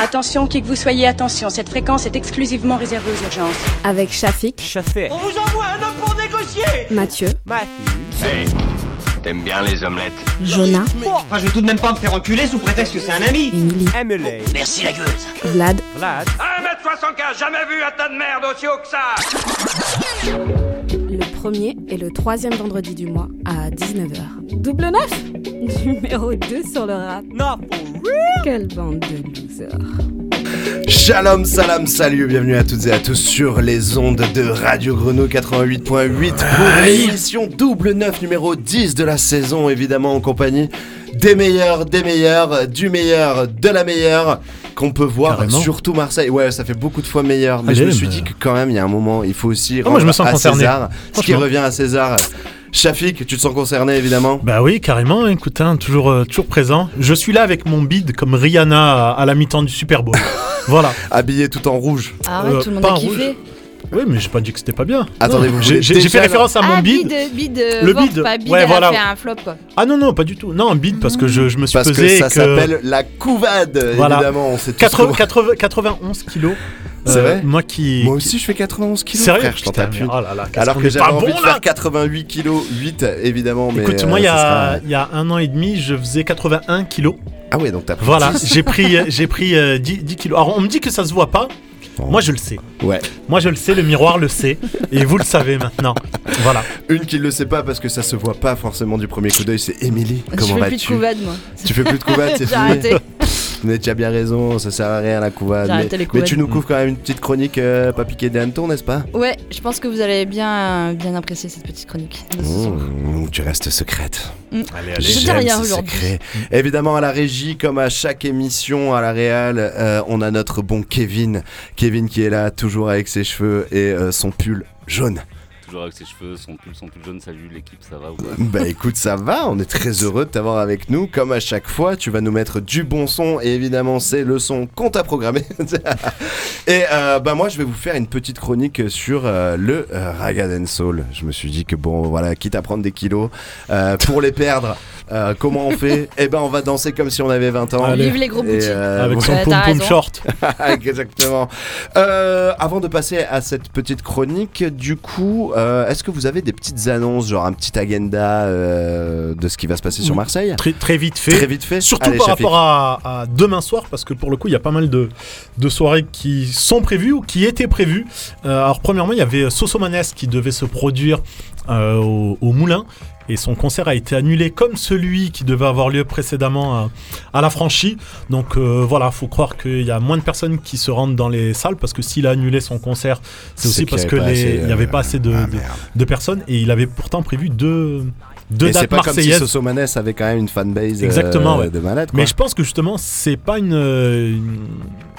Attention, qui que vous soyez, attention, cette fréquence est exclusivement réservée aux urgences. Avec Shafik, Chaffé. On vous envoie un homme pour négocier. Mathieu, Matthew. T'aimes bien les omelettes. Jonah, Enfin, je vais tout de même pas me faire enculer sous prétexte que c'est un ami. Emily, Emily. Merci la gueuse. Vlad, Vlad. 1m75, jamais vu un tas de merde aussi haut que ça premier et le troisième vendredi du mois à 19h. Double neuf Numéro 2 sur le rap. Not for real. Quelle bande de losers. Shalom, salam, salut, bienvenue à toutes et à tous sur les ondes de Radio Grenouille 88.8 pour l'émission double 9 numéro 10 de la saison, évidemment en compagnie des meilleurs, des meilleurs, du meilleur, de la meilleure qu'on peut voir, Carrément. surtout Marseille. Ouais, ça fait beaucoup de fois meilleur, mais Allez, je me suis mais- dit que quand même, il y a un moment, il faut aussi Ah, moi, je me sens à concerné. César ce qui revient à César. Shafik, tu te sens concerné évidemment? Bah oui, carrément, écoute, hein, toujours, euh, toujours présent. Je suis là avec mon bid comme Rihanna à, à la mi-temps du Super Bowl. voilà. Habillé tout en rouge. Arrête, Euh, tout le monde a en kiffé. Oui, mais j'ai pas dit que c'était pas bien. Attendez, vous j'ai déjà fait référence à mon ah, bid. bid, bid, euh, Le ventre, bid. pas bid, Ouais, elle voilà. a fait un flop. Ah non, non, pas du tout. Non, un bid parce que je, je me suis Parce pesé ça que s'appelle la couvade, Voilà. évidemment. On sait tous 80 comment- 80 91 kilos. Euh, C'est vrai Moi qui. Moi aussi, je fais 91 kilos, Sérieux frère, je t'en tape oh là Alors que j'avais pas envie bon, de faire 88 kilos 8, évidemment. Mais Écoute, euh, moi, il y, a, sera- il y a un an et demi, je faisais 81 kilos. Ah ouais, donc t'as pris Voilà, 10. j'ai pris, j'ai pris euh, 10, 10 kilos. Alors, on me dit que ça se voit pas. Moi, je le sais. Ouais. Moi, je le sais, le miroir le sait. Et vous le savez maintenant. Voilà. Une qui le sait pas parce que ça se voit pas forcément du premier coup d'œil, c'est Émilie. Je Comment fais plus de vas-tu couvade, moi. Tu fais plus de couvade, c'est fini. Mais tu as bien raison, ça sert à rien la couvade. Mais, les tu nous couvres quand même une petite chronique euh, pas piquée des hannetons, n'est-ce pas? Ouais, je pense que vous allez bien, bien apprécier cette petite chronique. Mmh, Tu restes secrète. Mm. Allez, Je dis J'aime rien aujourd'hui. Évidemment, à la régie, comme à chaque émission à la Réal, euh, on a notre bon Kevin. Kevin qui est là, toujours avec ses cheveux et euh, son pull jaune. Ses cheveux. Salut l'équipe, ça va Bah écoute, ça va, on est très heureux de t'avoir avec nous. Comme à chaque fois, tu vas nous mettre du bon son et évidemment, c'est le son qu'on t'a programmé. et euh, bah moi, je vais vous faire une petite chronique sur euh, le euh, Soul. Je me suis dit que bon, voilà, quitte à prendre des kilos euh, pour les perdre. Euh, comment on fait? Eh ben, on va danser comme si on avait 20 ans. Allez. Vive les gros boutiques. euh, Avec son ouais, pom pom short. Exactement. Euh, avant de passer à cette petite chronique, du coup, euh, est-ce que vous avez des petites annonces, genre un petit agenda euh, de ce qui va se passer sur. Marseille? Très, très vite fait. Très vite fait. Surtout Allez, par rapport à, à demain soir, parce que pour le coup, il y a pas mal de, de soirées qui sont prévues ou qui étaient prévues. Euh, alors, premièrement, il y avait Sosomanes qui devait se produire euh, au, au Moulin. Et son concert a été annulé comme celui qui devait avoir lieu précédemment à, à la franchie. Donc euh, voilà, faut croire qu'il y a moins de personnes qui se rendent dans les salles parce que s'il a annulé son concert, c'est aussi qu'il parce avait que pas les- assez, il n'y avait euh, pas assez de, ah, de- personnes et il avait pourtant prévu deux, deux Et c'est dates pas comme si marseillaises. Sosomanes avait quand même une fanbase euh, Exactement, ouais. de malade. Quoi. Mais je pense que justement, c'est pas une, euh, une-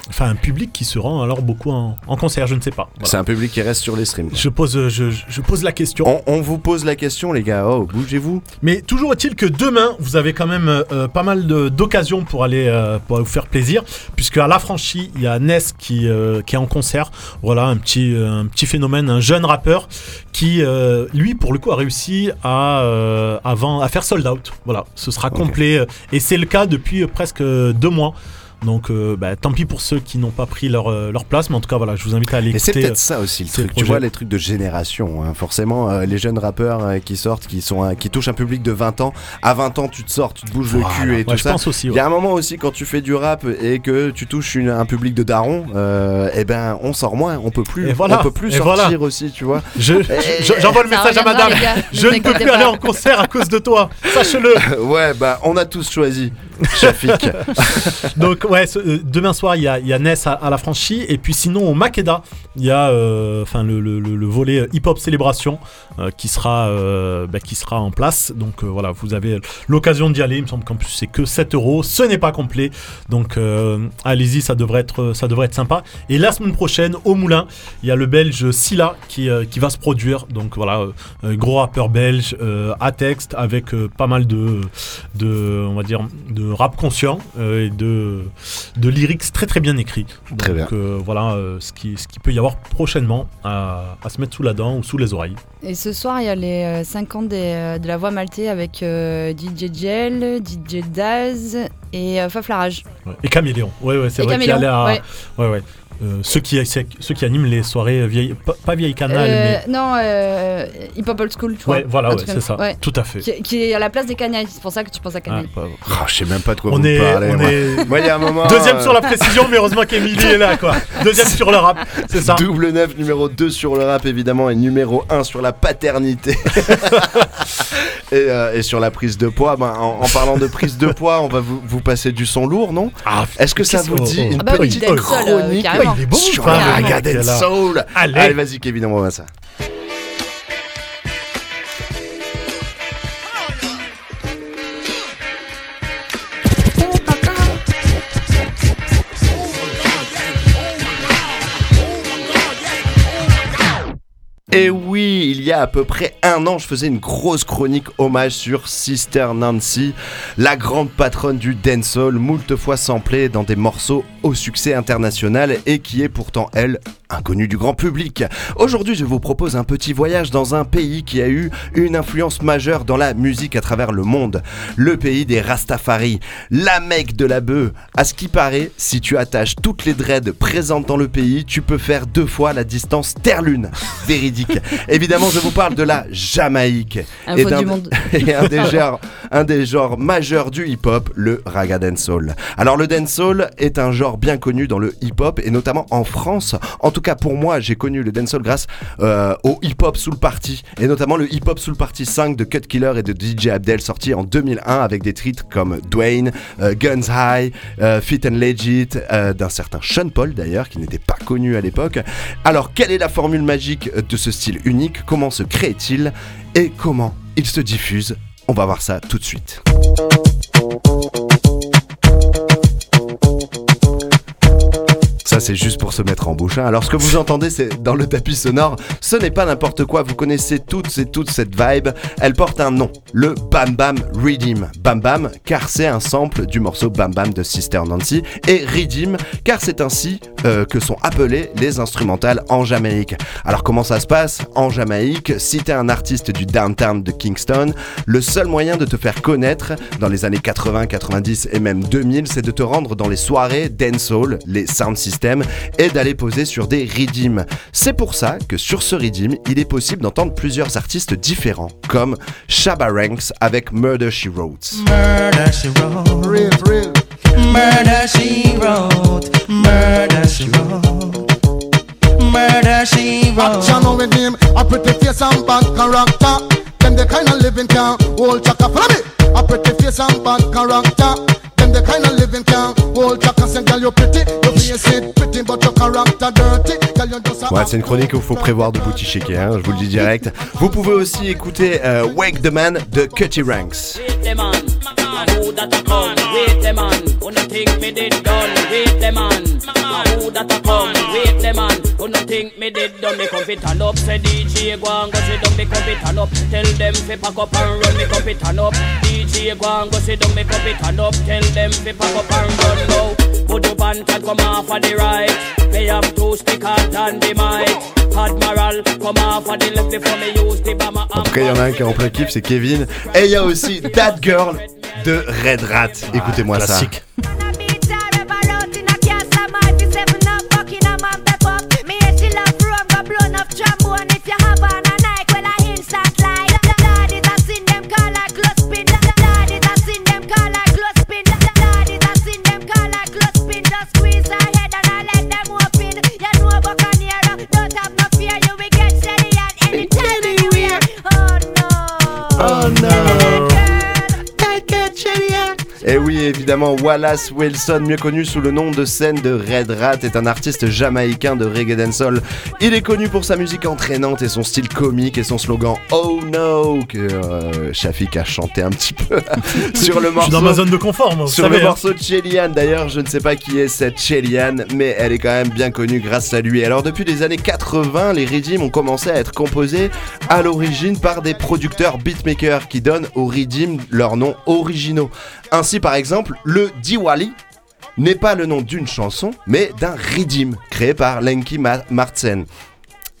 enfin un public qui se rend alors beaucoup en, en concert. Je ne sais pas. Voilà. C'est un public qui reste sur les streams. Je pose, euh, je, pose la question. On, on vous pose la question, les gars. Oh, bougez-vous. Mais toujours est-il que demain, vous avez quand même euh, euh, pas mal d'occasions pour aller euh, pour vous faire plaisir, puisque à la franchie, il y a Ness qui, euh, qui est en concert. Voilà, un petit, un petit phénomène, un jeune rappeur qui, lui, pour le coup, a réussi à, avant, à faire sold out. Voilà, ce sera complet. Et c'est le cas depuis presque deux mois. Donc, euh, bah, tant pis pour ceux qui n'ont pas pris leur, euh, leur place, mais en tout cas, voilà, je vous invite à aller Et c'est peut-être ça aussi le truc. Tu vois les trucs de génération. hein. Forcément, euh, les jeunes rappeurs euh, qui sortent, qui sont, euh, qui touchent un public de 20 ans. À 20 ans, tu te sors, tu te bouges le Voilà. cul et Ouais, tout je ça. pense aussi. Il ouais. y a un moment aussi quand tu fais du rap et que tu touches une- un public de daron, euh, eh ben on sort moins, on peut plus, Et voilà. on peut plus Et sortir voilà. aussi, tu vois. Je- je- J'envoie le message à madame. gars, Je ne peux plus aller pas. en concert à cause de toi. Sache-le. ouais, bah on a tous choisi Shafik. Donc ouais, euh, demain soir il y a, Ness à, la franchise et puis sinon au Makeda il y a euh, enfin le, le- le- le volet hip hop célébration euh, qui sera euh, bah, qui sera en place. Donc euh, voilà, vous avez l'occasion d'y aller. Il me semble qu'en plus c'est que 7 euros, ce n'est pas complet. Donc euh, allez-y, ça devrait être ça devrait être sympa. Et la semaine prochaine au Moulin, il y a le Belge Silla qui euh, qui va se produire. Donc voilà, euh, euh, gros rappeur belge euh, à texte avec euh, pas mal de de on va dire de rap conscient euh, et de de lyrics très très bien écrits. Très Donc euh, voilà euh, ce qui ce qui peut y avoir prochainement à, à se mettre sous la dent ou sous les oreilles. Et ce soir, il y a les euh, 5 ans des, de la voix maltais avec euh, DJ Gel, DJ Daz et euh, Faflarage. Ouais. Et Caméléon. Ouais ouais, c'est vrai qu'il y a l'air- ouais. ouais ouais. Euh, ceux qui ceux qui animent les soirées vieilles pas, pas vieille canal Euh, mais Non, euh, Hip Hop Old School, tu vois. ouais voilà ouais, c'est ça Ouais. tout à fait. Qui, qui est à la place des canailles, c'est pour ça que tu penses à Ah, canailles. pas- Oh, je sais même pas de quoi on vous est, parlez. on moi. est Moi, il y a un moment. deuxième euh, sur la précision, mais heureusement qu'Emilie est là, quoi. Deuxième sur le rap, c'est ça. Double 9, numéro 2 sur le rap évidemment et numéro 1 sur la paternité. et, euh, et sur la prise de poids, ben, en, en parlant de prise de poids, on va vous, vous passer du son lourd, non? Ah, Est-ce que ça vous dit oh. une Ah bah petite chronique. Il est bon, sur la là. Soul Allez. Allez, vas-y Kevin, envoie ça. Et oui, il y a à peu près un an, je faisais une grosse chronique hommage sur Sister Nancy, la grande patronne du dancehall, moult fois samplée dans des morceaux au succès international et qui est pourtant, elle, inconnue du grand public. Aujourd'hui, je vous propose un petit voyage dans un pays qui a eu une influence majeure dans la musique à travers le monde. Le pays des Rastafari, la mecque de la bœuf. À ce qui paraît, si tu attaches toutes les dreads présentes dans le pays, tu peux faire deux fois la distance Terre-Lune. Véridique. Évidemment, je vous parle de la Jamaïque. Un Et faux d'un- du monde. et un des genres, un des genres majeurs du hip-hop, le raga dancehall. Alors le dancehall est un genre bien connu dans le hip-hop et notamment en France. En tout cas pour moi, j'ai connu le dancehall grâce euh, au hip-hop Soul Party et notamment le hip-hop Soul Party 5 de Cut Killer et de DJ Abdel sorti en 2001 avec des titres comme Dwayne, euh, Guns High, euh, Fit and Legit, d'un certain Sean Paul d'ailleurs qui n'était pas connu à l'époque. Alors quelle est la formule magique de ce style unique Comment se crée-t-il et comment il se diffuse? On va voir ça tout de suite. Ça, c'est juste pour se mettre en bouche. hein. Alors, ce que vous entendez, c'est dans le tapis sonore. Ce n'est pas n'importe quoi. Vous connaissez toutes et toutes cette vibe. Elle porte un nom. Le Bam Bam Redeem. Bam Bam, car c'est un sample du morceau Bam Bam de Sister Nancy. Et Redeem, car c'est ainsi euh, que sont appelées les instrumentales en Jamaïque. Alors, comment ça se passe En Jamaïque, si t'es un artiste du downtown de Kingston, le seul moyen de te faire connaître dans les années 80, 90 et même 2000, c'est de te rendre dans les soirées dancehall, les sound systems, et d'aller poser sur des redeems. C'est pour ça que sur ce redeem, il est possible d'entendre plusieurs artistes différents, comme Shabba Ranks avec Murder She Wrote. Murder she wrote. Real, real. Murder she wrote. Murder she wrote. Murder she wrote. Action on with him, a pretty face and bad character. Them the kind of living can hold chaka. Follow me. A pretty face and bad character. Them the kind of living can hold chaka. Say, girl, you pretty, your face it pretty, but your character dirty. Girl, you just a Ouais, c'est une chronique où il faut prévoir de booty shaker, hein, je vous le dis direct. Vous pouvez aussi écouter euh, Wake the Man de Cutty Ranks. Wait them on, who that a come? Wait them on, who no think me did done? Wait them on, who that a come? Wait them on, who no think me did done? Me come fit turn up, say DJ go and go sit down. Me come fit turn up, tell them fi pack up and run. Me come fit turn up, DJ go and go sit down. Me come fit turn up, tell them fi pack up and run now. Put up and cat come off of the right. Me have two stick hard and the mic. Admiral come off of the left before me use the bomber. En tout cas, il y en a un qui est en plein kiff, c'est Kevin. Et il y a aussi That Girl de Red Rat. Écoutez-moi ça. Évidemment Wallace Wilson, mieux connu sous le nom de scène de Red Rat, est un artiste jamaïcain de reggae dancehall. Il est connu pour sa musique entraînante et son style comique et son slogan Oh no que euh, Shafik a chanté un petit peu sur le Je morceau. suis dans ma zone de confort, moi. Sur le hein. morceau de Chelian, d'ailleurs, je ne sais pas qui est cette Chelian, mais elle est quand même bien connue grâce à lui. Alors, depuis les années 80, les rythms ont commencé à être composés à l'origine par des producteurs beatmakers qui donnent aux rythms leurs noms originaux. Ainsi, par exemple, le Diwali n'est pas le nom d'une chanson, mais d'un rhythm créé par Lenky Ma- Martsen.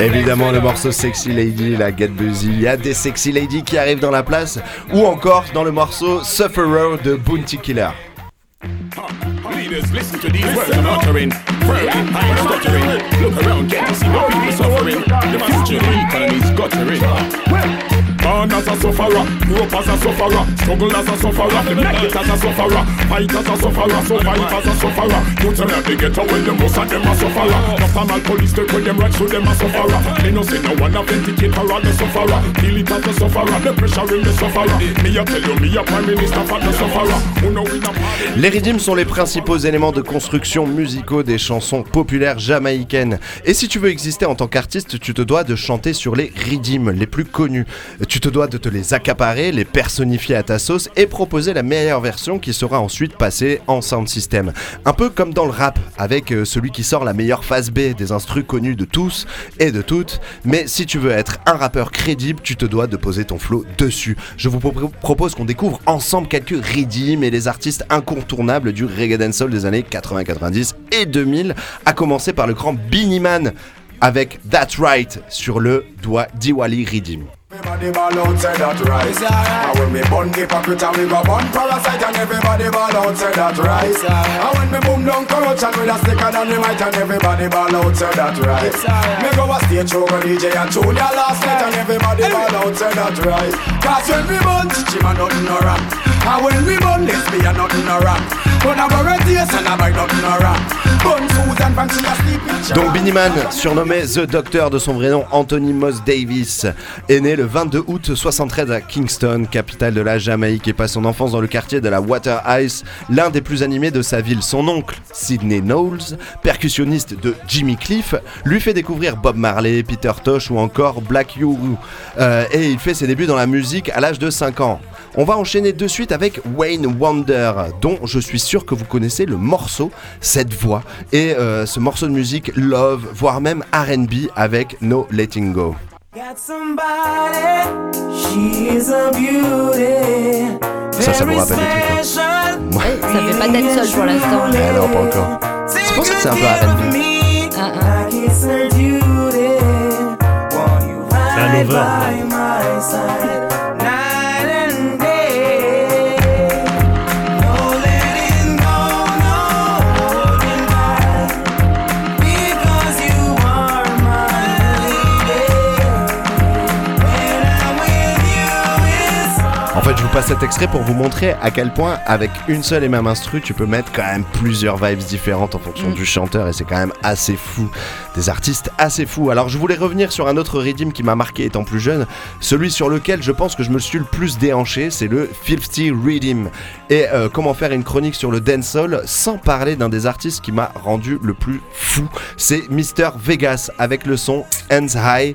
Évidemment, le morceau Sexy Lady, la Get Busy. Il y a des Sexy Lady qui arrivent dans la place, ou encore dans le morceau Sufferer de Bounty Killer. Leaders, listen to these words I'm uttering. Furry, I'm stuttering. Look around, get to see what people suffering. The future a the. You Les rythms sont les principaux éléments de construction musicaux des chansons populaires jamaïcaines. Et si tu veux exister en tant qu'artiste, tu te dois de chanter sur les rythms les plus connus. Tu te dois de te les accaparer, les personnifier à ta sauce et proposer la meilleure version qui sera ensuite passée en sound system. Un peu comme dans le rap, avec euh, celui qui sort la meilleure phase B des instrus connus de tous et de toutes. Mais si tu veux être un rappeur crédible, tu te dois de poser ton flow dessus. Je vous pro- propose qu'on découvre ensemble quelques rythms et les artistes incontournables du reggae dancehall des années 80, 90 et 2000, à commencer par le grand Beanie Man avec That's Right sur le doigt Diwali Rhythm. Everybody ball out, say that right. And when me bun hypocrite and we go bun parasite and everybody ball out, say that right. And when me boom down corruption with a sticker down the mic and everybody ball out, say that right. Me go a stage with DJ and Junior last night and everybody ball out, say that right. Cause when we bun, chichi man nothing no wrong. And when we bun, lesbian nothing no wrong. But I wear a taste and I buy nothing no wrong. Donc Beanie Man, surnommé The Doctor de son vrai nom Anthony Moss Davis, est né le 22 août 73 à Kingston, capitale de la Jamaïque, et passe son enfance dans le quartier de la Water Ice, l'un des plus animés de sa ville. Son oncle, Sidney Knowles, percussionniste de Jimmy Cliff, lui fait découvrir Bob Marley, Peter Tosh ou encore Black Uhuru. Et il fait ses débuts dans la musique à l'âge de 5 ans. On va enchaîner de suite avec Wayne Wonder, dont je suis sûr que vous connaissez le morceau, cette voix, et euh, ce morceau de musique Love, voire même RB avec No Letting Go. Got somebody, she's a beauty. Ça, ça vous rappelle des trucs. hein. Ça fait pas dancehall pour l'instant. Ah non, pas encore. C'est pour ça que c'est un peu RB. C'est un lover. En fait, je vous passe cet extrait pour vous montrer à quel point, avec une seule et même instru, tu peux mettre quand même plusieurs vibes différentes en fonction du chanteur, et c'est quand même assez fou. Des artistes assez fous. Alors, je voulais revenir sur un autre rythme qui m'a marqué étant plus jeune, celui sur lequel je pense que je me suis le plus déhanché, c'est le Filthy Rhythm. Et euh, comment faire une chronique sur le dancehall sans parler d'un des artistes qui m'a rendu le plus fou, c'est Mr. Vegas avec le son Hands High.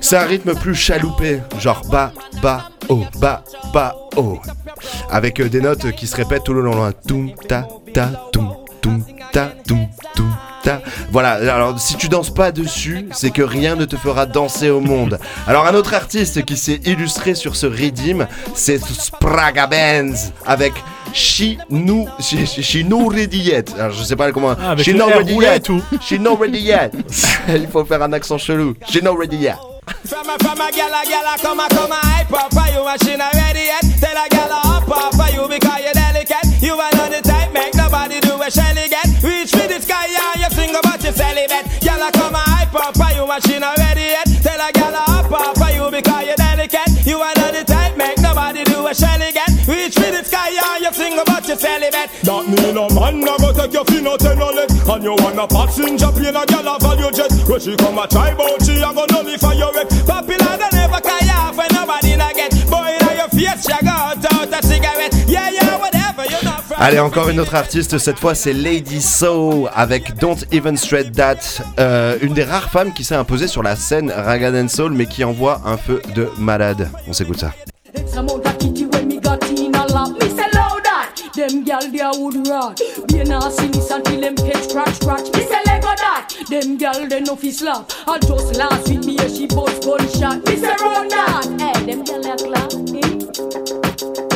C'est un rythme plus chaloupé, genre ba, ba, oh, ba, ba, oh. Avec euh, des notes qui se répètent tout le long. loin. Ta, ta, toum, ta. Voilà, alors si tu danses pas dessus, c'est que rien ne te fera danser au monde. Alors un autre artiste qui s'est illustré sur ce rythme, c'est Spraga Benz avec She No She, she- she No Ready Yet. Alors je sais pas comment. Ah, avec she le No R Ready Yet. tout. She No Ready Yet. Il faut faire un accent chelou. She No Ready Yet. From a, from a gal, a gal, a come a, come a hype up for you, and she not ready yet? Tell a gal a up up for you because you're delicate? You are not the type, make nobody do a shelly get. Reach for the sky, and you sing about your celibate. About your celibate. That mean a man a go take your fin out ten a leg And you wanna passenger plane a gal a value jet When she come a try bout she a go nullify your wreck Popular than ever carry off when nobody not get. Boy, now your face, you go out, out a cigarette. Yeah, yeah, whatever, you're not from. Allez, encore une autre artiste, cette fois c'est Lady So avec Don't Even Straight That, Euh, une des rares femmes qui s'est imposée sur la scène Ragga and Soul mais qui envoie un feu de malade. On s'écoute ça. Gal there would rot. Be not see this until them head scratch scratch. Me say lego that. Them gal they no fi slap. I just last week me she bust gunshot. Me say run that. Hey, them gal a clap.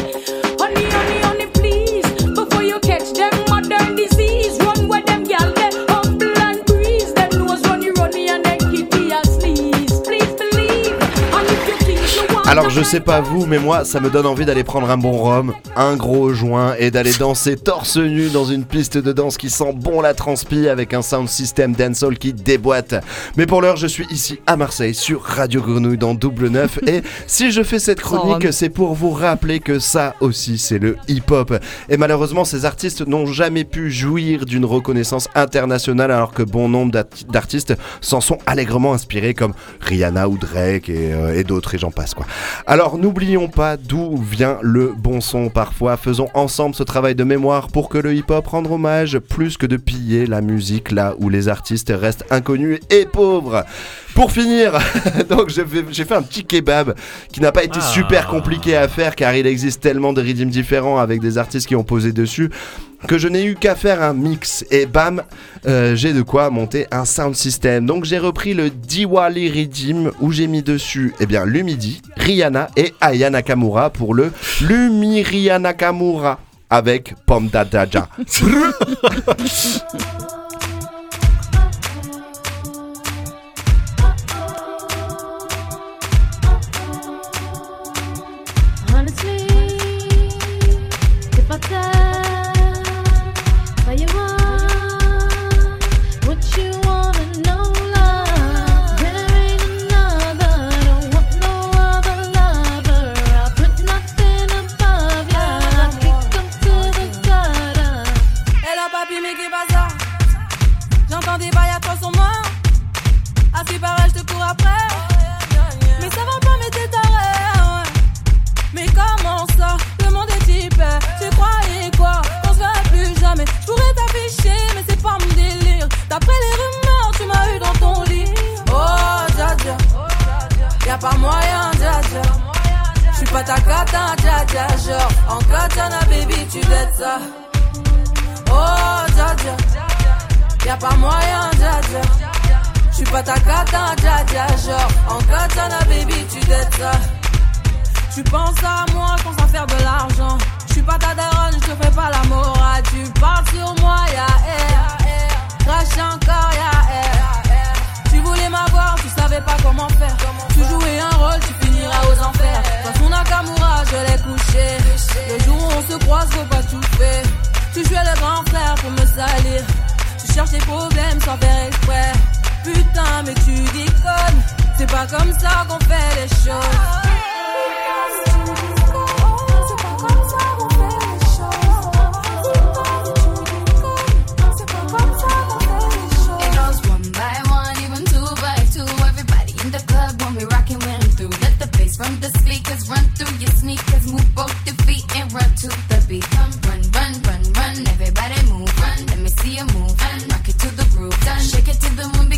Alors je sais pas vous, mais moi ça me donne envie d'aller prendre un bon rhum, un gros joint et d'aller danser torse nu dans une piste de danse qui sent bon la transpi avec un sound system dancehall qui déboîte. Mais pour l'heure je suis ici à Marseille sur Radio Grenouille dans Double Neuf et si je fais cette chronique c'est pour vous rappeler que ça aussi c'est le hip-hop. Et malheureusement ces artistes n'ont jamais pu jouir d'une reconnaissance internationale alors que bon nombre d'art- d'artistes s'en sont allègrement inspirés comme Rihanna ou Drake et, euh, et d'autres et j'en passe quoi. Alors n'oublions pas d'où vient le bon son parfois. Faisons ensemble ce travail de mémoire pour que le hip-hop rende hommage plus que de piller la musique là où les artistes restent inconnus et pauvres. Pour finir, donc j'ai fait un petit kebab qui n'a pas été Ah. super compliqué à faire car il existe tellement de rythmes différents avec des artistes qui ont posé dessus que je n'ai eu qu'à faire un mix et bam, euh, j'ai de quoi monter un sound system. Donc j'ai repris le Diwali Rhythm où j'ai mis dessus eh bien Lumidi, Rihanna et Aya Nakamura pour le Lumi Rihanna Nakamura avec Pom Dadaja. ta cata, dja. Genre, en katana, baby, tu dettes ça. Oh, dja. Y'a pas moyen, dja dja. J'suis pas ta cata, dja. Genre, en katana, baby, tu dettes ça. Tu penses à moi, je pense à faire de l'argent. Je suis pas ta daronne, je te fais pas la morale. Tu parles sur moi, ya air. Crache encore, ya air. Voulais m'avoir, tu savais pas comment faire. Tu jouais un rôle, tu finiras aux enfers. Dans son Nakamura, je l'ai couché. Le jour où on se croise, faut pas tout faire. Tu jouais le grand frère pour me salir. Tu cherches des problèmes sans faire exprès. Putain, mais tu déconnes. C'est pas comme ça qu'on fait les choses. The speakers run through your sneakers. Move both your feet and run to the beat. Come run, run, run, run. Everybody move, run. Let me see you move. Run. Rock it to the groove. Done. Shake it to the moon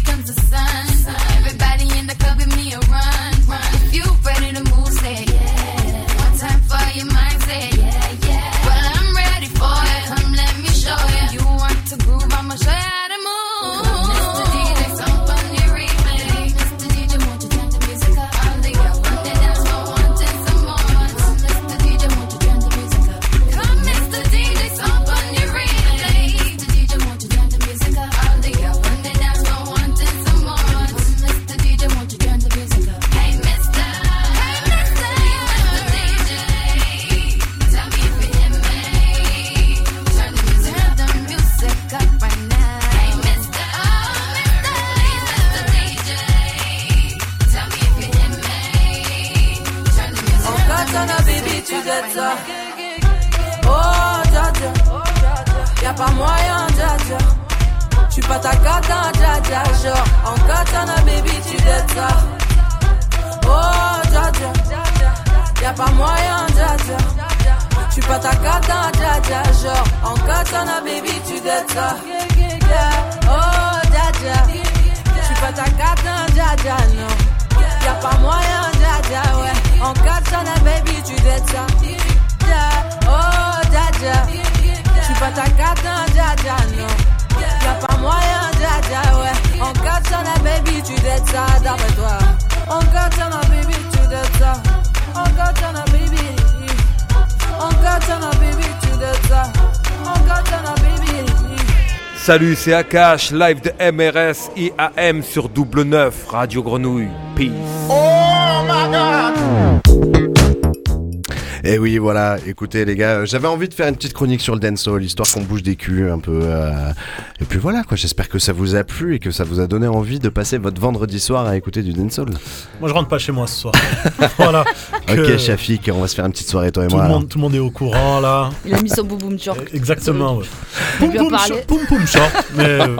pas moyen, dja dja. Tu pas ta katana, dja dja. Genre, en katana, baby, tu ça. Oh, dja dja. Y'a pas moyen, dja dja. Tu pas ta katana, dja dja. Genre, en katana, baby, tu. Yeah. Oh, dja dja. Tu pas ta katana, dja dja, non. Y'a pas moyen, dja dja, ouais. En katana, baby, tu. Yeah. Oh, dja dja. Tu pas ta katana, dja dja, non. Y'a pas moyen, dja dja, ouais. En katana, baby, tu dettes ça, d'après toi. En katana, baby, tu dettes ça. En katana, baby. En katana, baby, tu dettes ça. En katana, baby. Salut, c'est Akash, live de MRS IAM sur Double 9, Radio Grenouille. Peace. Oh my god! Et oui, voilà, écoutez les gars, euh, j'avais envie de faire une petite chronique sur le dancehall, histoire qu'on bouge des culs un peu. euh, Et puis voilà, quoi, j'espère que ça vous a plu et que ça vous a donné envie de passer votre vendredi soir à écouter du dancehall. Moi, je rentre pas chez moi ce soir. voilà. Ok, Shafik, on va se faire une petite soirée, toi et tout, moi. le alors. monde, tout le monde est au courant là. Il a mis son boum boum short. Exactement, ouais. Boum boum, short. Mais euh,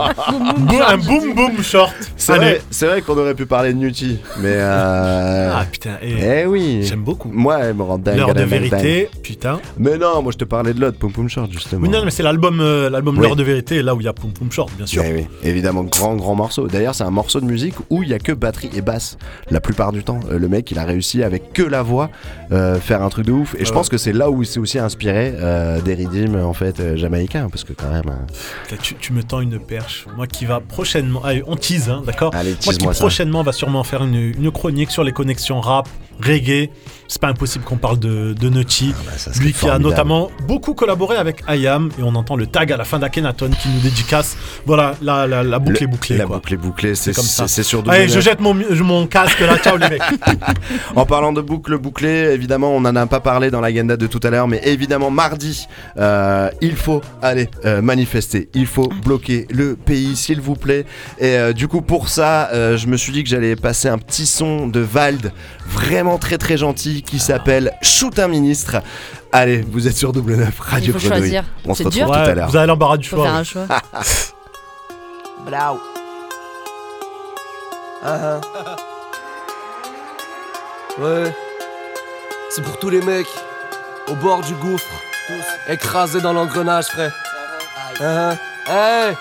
un boum boum short. C'est vrai, c'est vrai qu'on aurait pu parler de Nutty, mais euh... Ah putain, et Eh oui. J'aime beaucoup. Moi, elle me rend dingue. Vérité, putain. Mais non, moi je te parlais de l'autre, Pum Pum Short, justement. Oui, non, mais c'est l'album euh, l'album Oui. L'heure de vérité, là où il y a Poum Poum Short, bien sûr. Oui, évidemment, grand grand morceau. D'ailleurs, c'est un morceau de musique où il y a que batterie et basse la plupart du temps. Euh, le mec, il a réussi avec que la voix euh, faire un truc de ouf. Et je Ouais. pense que c'est là où il s'est aussi inspiré euh, des rythmes en fait jamaïcains, parce que quand même. hein. Tu, tu me tends une perche. Moi qui va prochainement. Allez, on tease, hein, d'accord? Allez, Moi qui ça. prochainement va sûrement faire une, une chronique sur les connexions rap, reggae. C'est pas impossible qu'on parle de, de Nutty. Ah bah, Lui qui a notamment beaucoup collaboré avec IAM. Et on entend le tag à la fin d'Akhenaton qui nous dédicace. Voilà, la, la, la boucle Le- est bouclée. La quoi. boucle est bouclée, c'est comme ça. c'est sur Allez, W9. je jette mon, mon casque là. Ciao les mecs. En parlant de boucle bouclée, évidemment, on n'en a pas parlé dans l'agenda de tout à l'heure, mais évidemment, mardi, euh, il faut aller euh, manifester. Il faut bloquer le pays, s'il vous plaît. Et euh, du coup, pour ça, je me suis dit que j'allais passer un petit son de Vald, vraiment très très gentil, qui s'appelle Shoot un ministre. Allez, vous êtes sur Double 9, Radio Il faut Grenouille. choisir. On se C'est retrouve dur. tout à Ouais, l'heure. vous avez l'embarras du Faut choix. faire un choix. Blau. Uh-huh. Ouais. C'est pour tous les mecs au bord du gouffre, écrasés dans l'engrenage, frère. Uh-huh. Hey.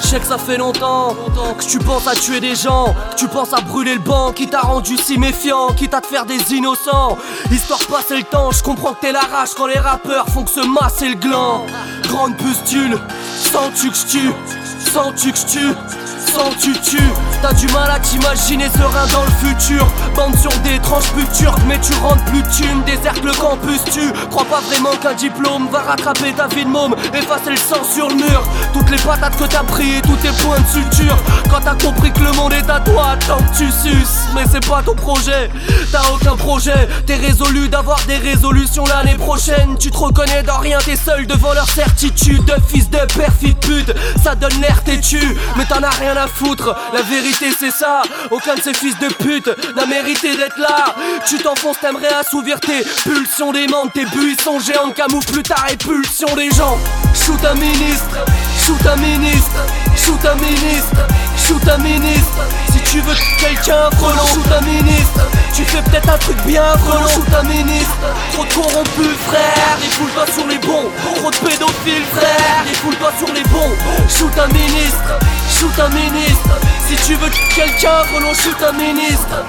Je sais que ça fait longtemps que tu penses à tuer des gens, que tu penses à brûler le banc, qui t'a rendu si méfiant, quitte à te faire des innocents. Histoire de passer le temps, je comprends que t'es la rage quand les rappeurs font que se masser le gland. Grande pustule, sens-tu que je tue, sens-tu que je tue, que tu T'as du mal à t'imaginer serein dans le futur. Bande sur des tranches plus turques, mais tu rentres plus de thunes, déserte le campus, tu crois pas vraiment qu'un diplôme va rattraper ta vie de môme, effacer le sang sur le mur. Toutes les patates que t'as pris et tous tes points de suture. Quand t'as compris que le monde est à toi, tant que tu suces. Mais c'est pas ton projet, t'as aucun projet. T'es résolu d'avoir des résolutions l'année prochaine. Tu te reconnais dans rien, t'es seul devant leur certitude. De fils de perfide pute, ça donne l'air têtu. Mais t'en as rien à foutre, la vérité c'est ça. Aucun de ces fils de pute n'a mérité d'être là. Tu t'enfonces, t'aimerais assouvir tes pulsions des manques, tes buissons géants camouflent ta répulsion des gens. Shoot un ministre, shoot un ministre, shoot un ministre, shoot un ministre. Tu veux quelqu'un, frelon, shoot un ministre. Tu fais peut-être un truc bien, frelon, shoot un ministre. Trop de corrompus, frère, et foule-toi sur les bons. Trop de pédophiles, frère, et foule-toi sur les bons. Shoot un ministre, shoot un ministre. Si tu veux quelqu'un, frelon, shoot un ministre.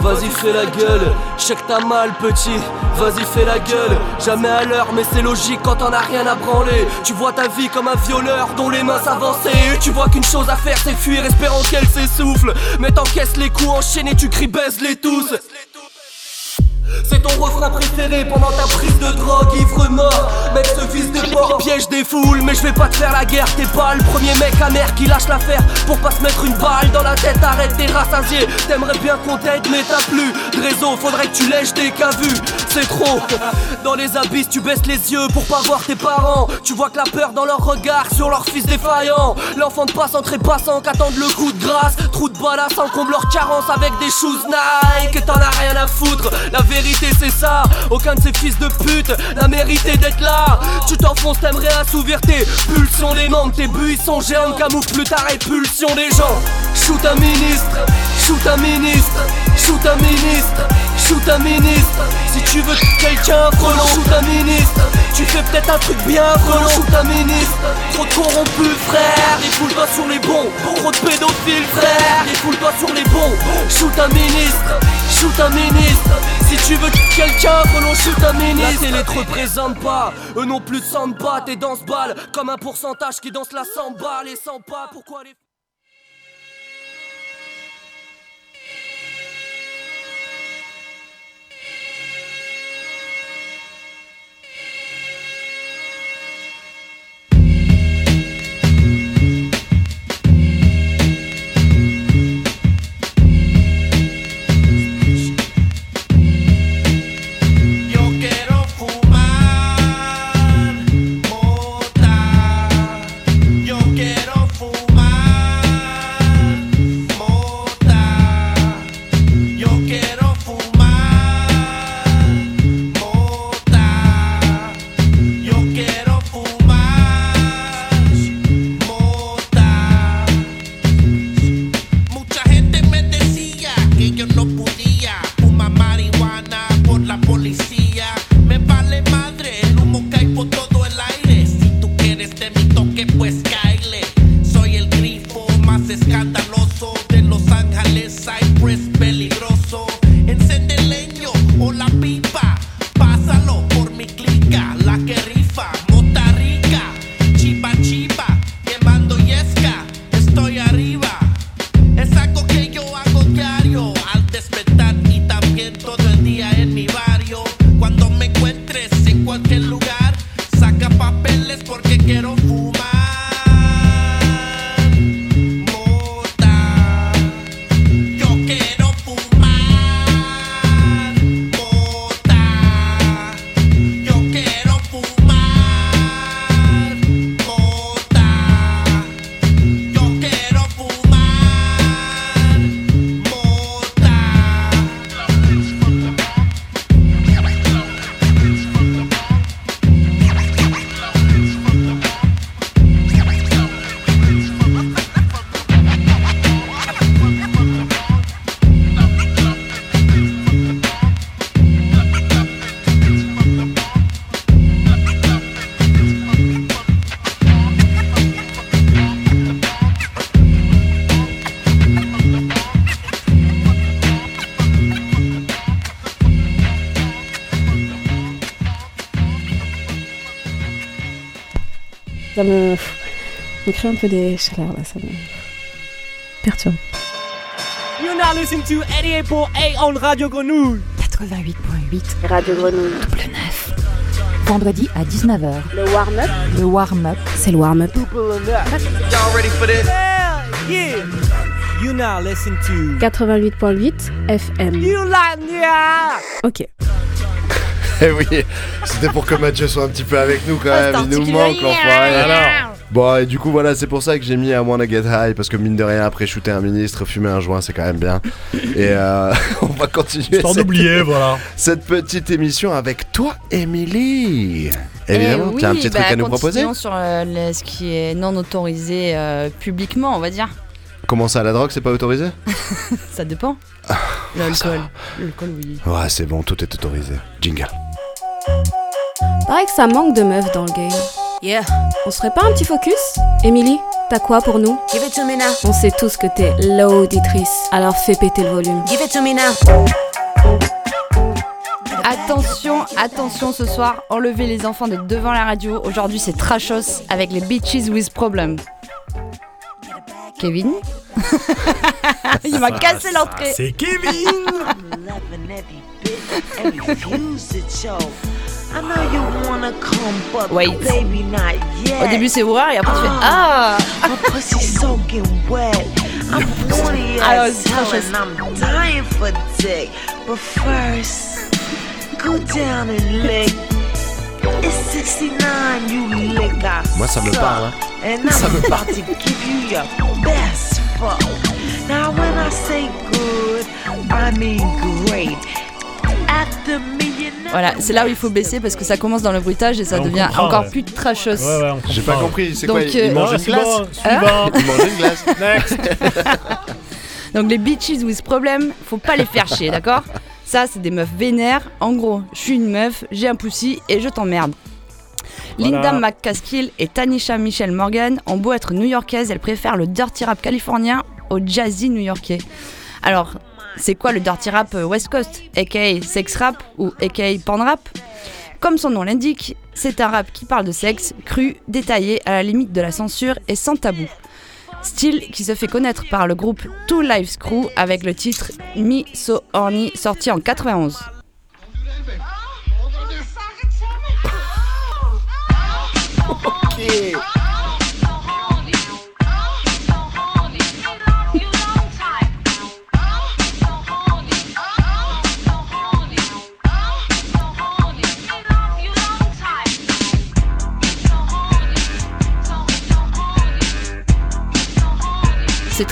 Vas-y fais la gueule, je t'as mal petit. Vas-y fais la gueule, jamais à l'heure mais c'est logique quand t'en as rien à branler. Tu vois ta vie comme un violeur dont les mains s'avançaient. Et tu vois qu'une chose à faire c'est fuir espérant qu'elle s'essouffle. Mais t'encaisses les coups enchaînés, tu cries baise-les tous c'est ton refrain préféré pendant ta prise de drogue, ivre mort. Mec, ce fils de porc piège des foules, mais je vais pas te faire la guerre. T'es pas le premier mec amer qui lâche l'affaire pour pas se mettre une balle dans la tête. Arrête t'es rassasié. T'aimerais bien qu'on t'aide, mais t'as plus de réseau. Faudrait que tu lèches cas vus. C'est trop. Dans les abysses, tu baisses les yeux pour pas voir tes parents. Tu vois que la peur dans leur regard sur leur fils défaillant. L'enfant de passant très passant qu'attendent le coup de grâce. Trou de balasse en comble leur carence avec des shoes Nike. T'en as rien à foutre. La vérité vérité c'est ça. Aucun de ces fils de pute n'a mérité d'être là. Tu t'enfonces, t'aimerais assouvir tes pulsions. Des membres Tes buissons géants camouflent ta répulsion. Des gens Shoot un ministre, shoot un ministre, shoot un ministre, shoot un ministre. Si tu veux quelqu'un, frelon, shoot un ministre. Tu fais peut-être un truc bien, frelon, shoot un ministre. Trop de corrompus, frère, défoule-toi sur les bons. Trop de pédophiles, frère, défoule-toi sur les bons. Shoot un ministre, shoot un ministre Si tu veux quelqu'un, frelon, shoot un ministre. La télé te représente pas, eux non plus de samba. T'es dans ce bal, comme un pourcentage qui danse la samba. Les sans pas, pourquoi les... crée un peu des chaleurs là, ça me perturbe. You're now listening to 88.8 on Radio Grenouille 88.8 Radio Grenouille. Double 9. Vendredi à 19h. Le warm-up. Le warm-up. C'est le warm-up. Y'all ready for this? Hell yeah! You now listen to 88.8 FM. You like! Ok. Eh oui, c'était pour que Mathieu soit un petit peu avec nous quand même. Il nous manque l'enfoiré. Alors. Bon, et du coup, voilà, c'est pour ça que j'ai mis I Wanna Get High. Parce que mine de rien, après shooter un ministre, fumer un joint, c'est quand même bien. Et euh, on va continuer. Histoire cette- d'oublier, voilà. Cette petite émission avec toi, Émilie. Évidemment, Eh tu as un petit truc bah, à nous proposer sur euh, le- ce qui est non autorisé euh, publiquement, on va dire. Comment ça, la drogue, c'est pas autorisé Ça dépend. L'alcool. L'alcool, oui. Ouais, c'est bon, tout est autorisé. Jingle. Pareil que ça manque de meufs dans le game. Yeah. On se ferait pas un petit focus Émilie, t'as quoi pour nous? Give it to me now. On sait tous que t'es l'auditrice, alors fais péter le volume. Give it to me now. Attention, attention ce soir, enlevez les enfants de devant la radio. Aujourd'hui c'est Trashos avec les Bitches with Problem. Kevin? Il m'a cassé l'entrée. C'est Kevin Wait. Au début c'est War et après tu fais Ah Alors c'est Trashos. I'm dying for dick, but first, go down and lick. It's 69, you lick I Moi, ça me suck. parle, hein. And Ça I'm me about to give you your best fuck. Now when I say good, I mean great. Act Mr. Voilà, c'est là où il faut baisser parce que ça commence dans le bruitage et ça On devient comprend, encore ouais. plus trashos. Ouais, ouais, on J'ai pas compris, c'est Donc, quoi Il mange une glace bon, suivant. Il mange une glace Next. Donc les bitches with problem, faut pas les faire chier, d'accord? Ça, c'est des meufs vénères. En gros, je suis une meuf, j'ai un poussi et je t'emmerde. Voilà. Linda McCaskill et Tanisha Michelle Morgan ont beau être new-yorkaises, elles préfèrent le dirty rap californien au jazzy new-yorkais. Alors, c'est quoi le dirty rap euh, West Coast aka sex rap ou aka pan rap? Comme son nom l'indique, c'est un rap qui parle de sexe, cru, détaillé, à la limite de la censure et sans tabou. Style qui se fait connaître par le groupe Two Lives Crew avec le titre Me So Horny sorti en 91. Ok.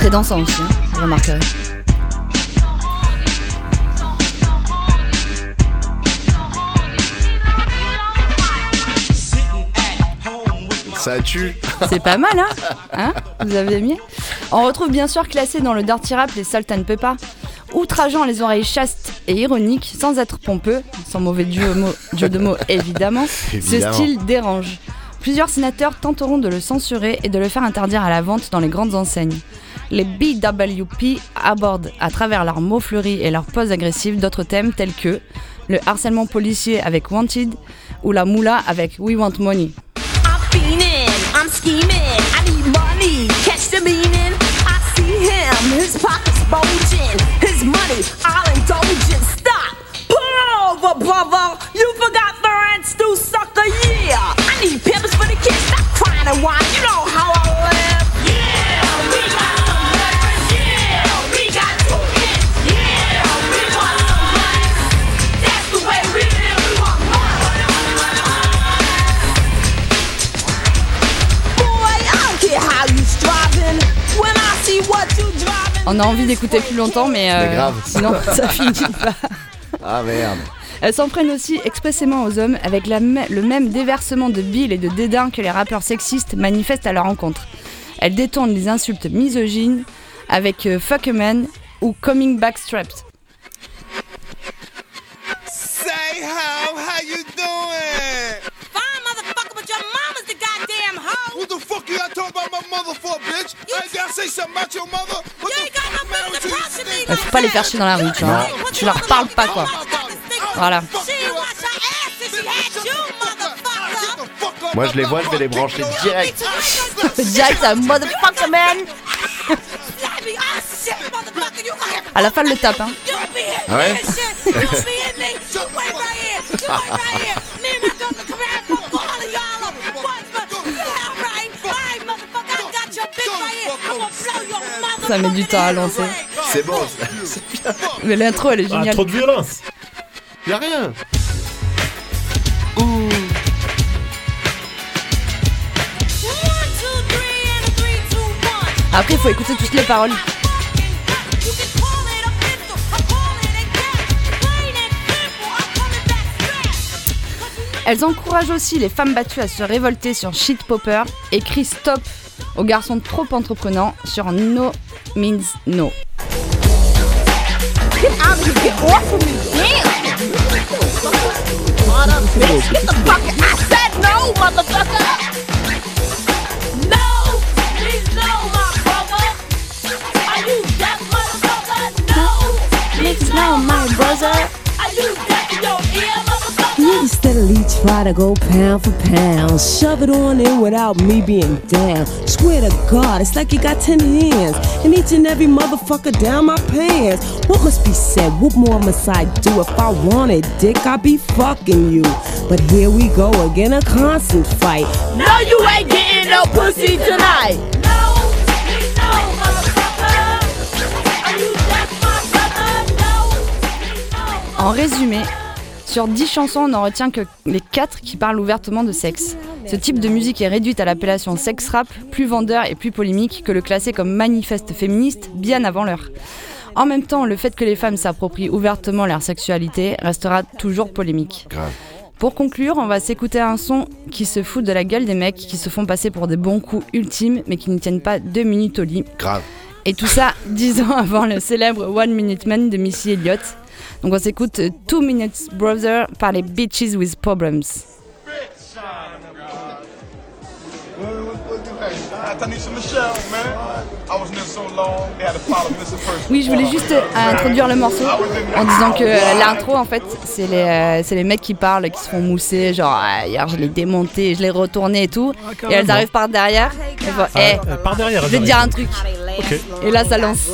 Très dansant aussi, hein, vous remarquerez. Ça tue. C'est pas mal, hein, Hein? Vous avez aimé On retrouve bien sûr classé dans le dirty rap les Salt and Pepper, outrageant les oreilles chastes et ironiques, sans être pompeux, sans mauvais jeu, mo- de mots évidemment. Ce style dérange. Plusieurs sénateurs tenteront de le censurer et de le faire interdire à la vente dans les grandes enseignes. Les BWP abordent à travers leurs mots fleuris et leurs poses agressives d'autres thèmes tels que le harcèlement policier avec Wanted ou la moula avec We Want Money. On a envie d'écouter plus longtemps, mais, euh, Mais grave. sinon ça finit pas. Ah merde. Elles s'en prennent aussi expressément aux hommes avec la le même déversement de bile et de dédain que les rappeurs sexistes manifestent à leur encontre. Elles détournent les insultes misogynes avec euh, Fuck a Man ou Coming Back Strapped. Say how, how you doing? Fine, motherfucker, but your mama's the goddamn hoe. What the fuck you got talking about my mother for, bitch? I ain't gotta say something about your mother. What the you? Euh, faut pas les faire chier dans la rue, tu vois. Tu leur parles pas quoi. Voilà. Moi je les vois, je vais les brancher direct. Direct à Motherfucker Man À la fin, le tape, hein. Ah ouais Ça met du temps à lancer. C'est bon, c'est bien. Mais l'intro, elle est Ah, géniale. trop de violence. Y'a rien. Après, il faut écouter toutes les paroles. Elles encouragent aussi les femmes battues à se révolter sur Shit Popper et crient stop aux garçons trop entreprenants sur No Means No. Get out of here, get off of me, damn! Mother bitch, get the fuck out. I said no, motherfucker! No! Please no, my brother! Are you that motherfucker? No! Please no, my brother! Are you deaf steadily try to go pound for pound, shove it on in without me being down. Swear to God, it's like you got ten hands, and each and every motherfucker down my pants. What must be said? What more must I do? If I wanted dick, I'd be fucking you. But here we go again, a constant fight. No, you ain't getting no pussy tonight! No! Please no, motherfucker! Are you deaf, my brother? No! En résumé, sur 10 chansons, on n'en retient que les 4 qui parlent ouvertement de sexe. Ce type de musique est réduite à l'appellation sex rap, plus vendeur et plus polémique que le classer comme manifeste féministe bien avant l'heure. En même temps, le fait que les femmes s'approprient ouvertement leur sexualité restera toujours polémique. Grave. Pour conclure, on va s'écouter un son qui se fout de la gueule des mecs qui se font passer pour des bons coups ultimes mais qui ne tiennent pas deux minutes au lit. Grave. Et tout ça dix ans avant le célèbre One Minute Man de Missy Elliott. Donc on s'écoute Two Minutes Brother par les Bitches with Problems. Tanisha Michelle, man. I was there so long, they had to follow missing person. Oui, je voulais juste euh, introduire le morceau en disant que euh, l'intro, en fait, c'est les, euh, les mecs qui parlent, qui se font mousser, genre ah, hier je l'ai démonté, je l'ai retourné et tout. et elles arrivent par derrière. Et font, Ah, Eh, par derrière, je vais te dire un truc. Et là, ça lance.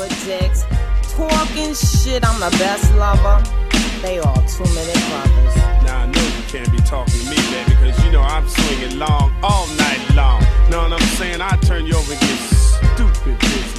Talking shit, I'm the best lover. They all two minute brothers. Now I know you can't be talking to me, baby, because you know I'm swinging long all night long. Know what I'm saying? I turn you over and get stupid.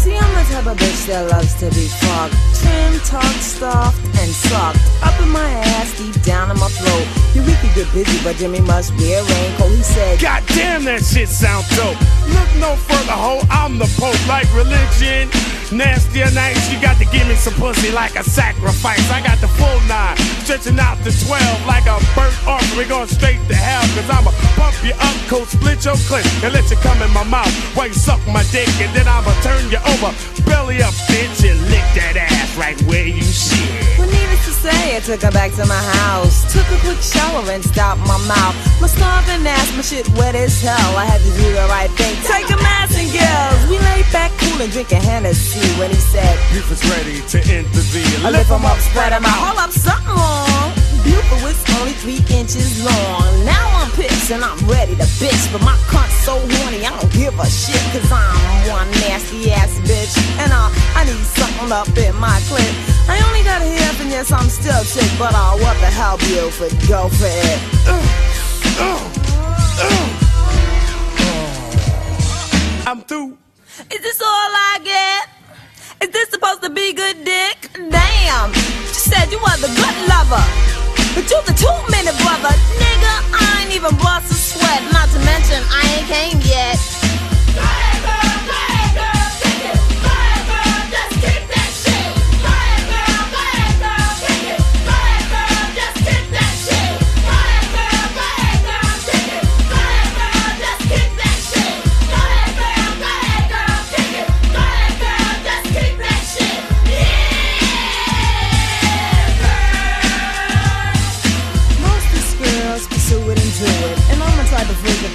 See, I'm the type of bitch that loves to be fucked. Trim, tucked, stuffed, and sucked. Up in my ass, deep down in my throat. You we could get busy, but Jimmy must wear a raincoat. He said, God damn, that shit sound dope. Look no further, ho, I'm the Pope, like religion. Nasty or nice, you got to give me some pussy like a sacrifice. I got the full nine, stretching out to 12 like a burnt offering going straight to hell. Cause I'ma pump you up, coat, split your clit, and let you come in my mouth while you suck my dick. And then I'ma turn you over, belly up, bitch, and lick that ass right where you shit. Well, needless to say, I took her back to my house. Took a quick shower and stopped my mouth. My starving ass, my shit wet as hell. I had to do the right thing. Take a mass and girls. We laid back cool and drinking Hennessy when he said, Buford's ready to intervene. I lift him up, spread him out. Hold up, something wrong. Buford was only three inches long. Now I'm pissed and I'm ready to bitch. But my cunt's so horny, I don't give a shit. Cause I'm one nasty ass bitch. And uh, I need something up in my clip. I only got a hip and yes, I'm still chick. But uh, what the hell, Buford? Go for it. I'm through. Is this all I get? Is this supposed to be good dick? Damn, you said you were the good lover. But you the two minute brother. Nigga, I ain't even bust a sweat. Not to mention, I ain't came yet.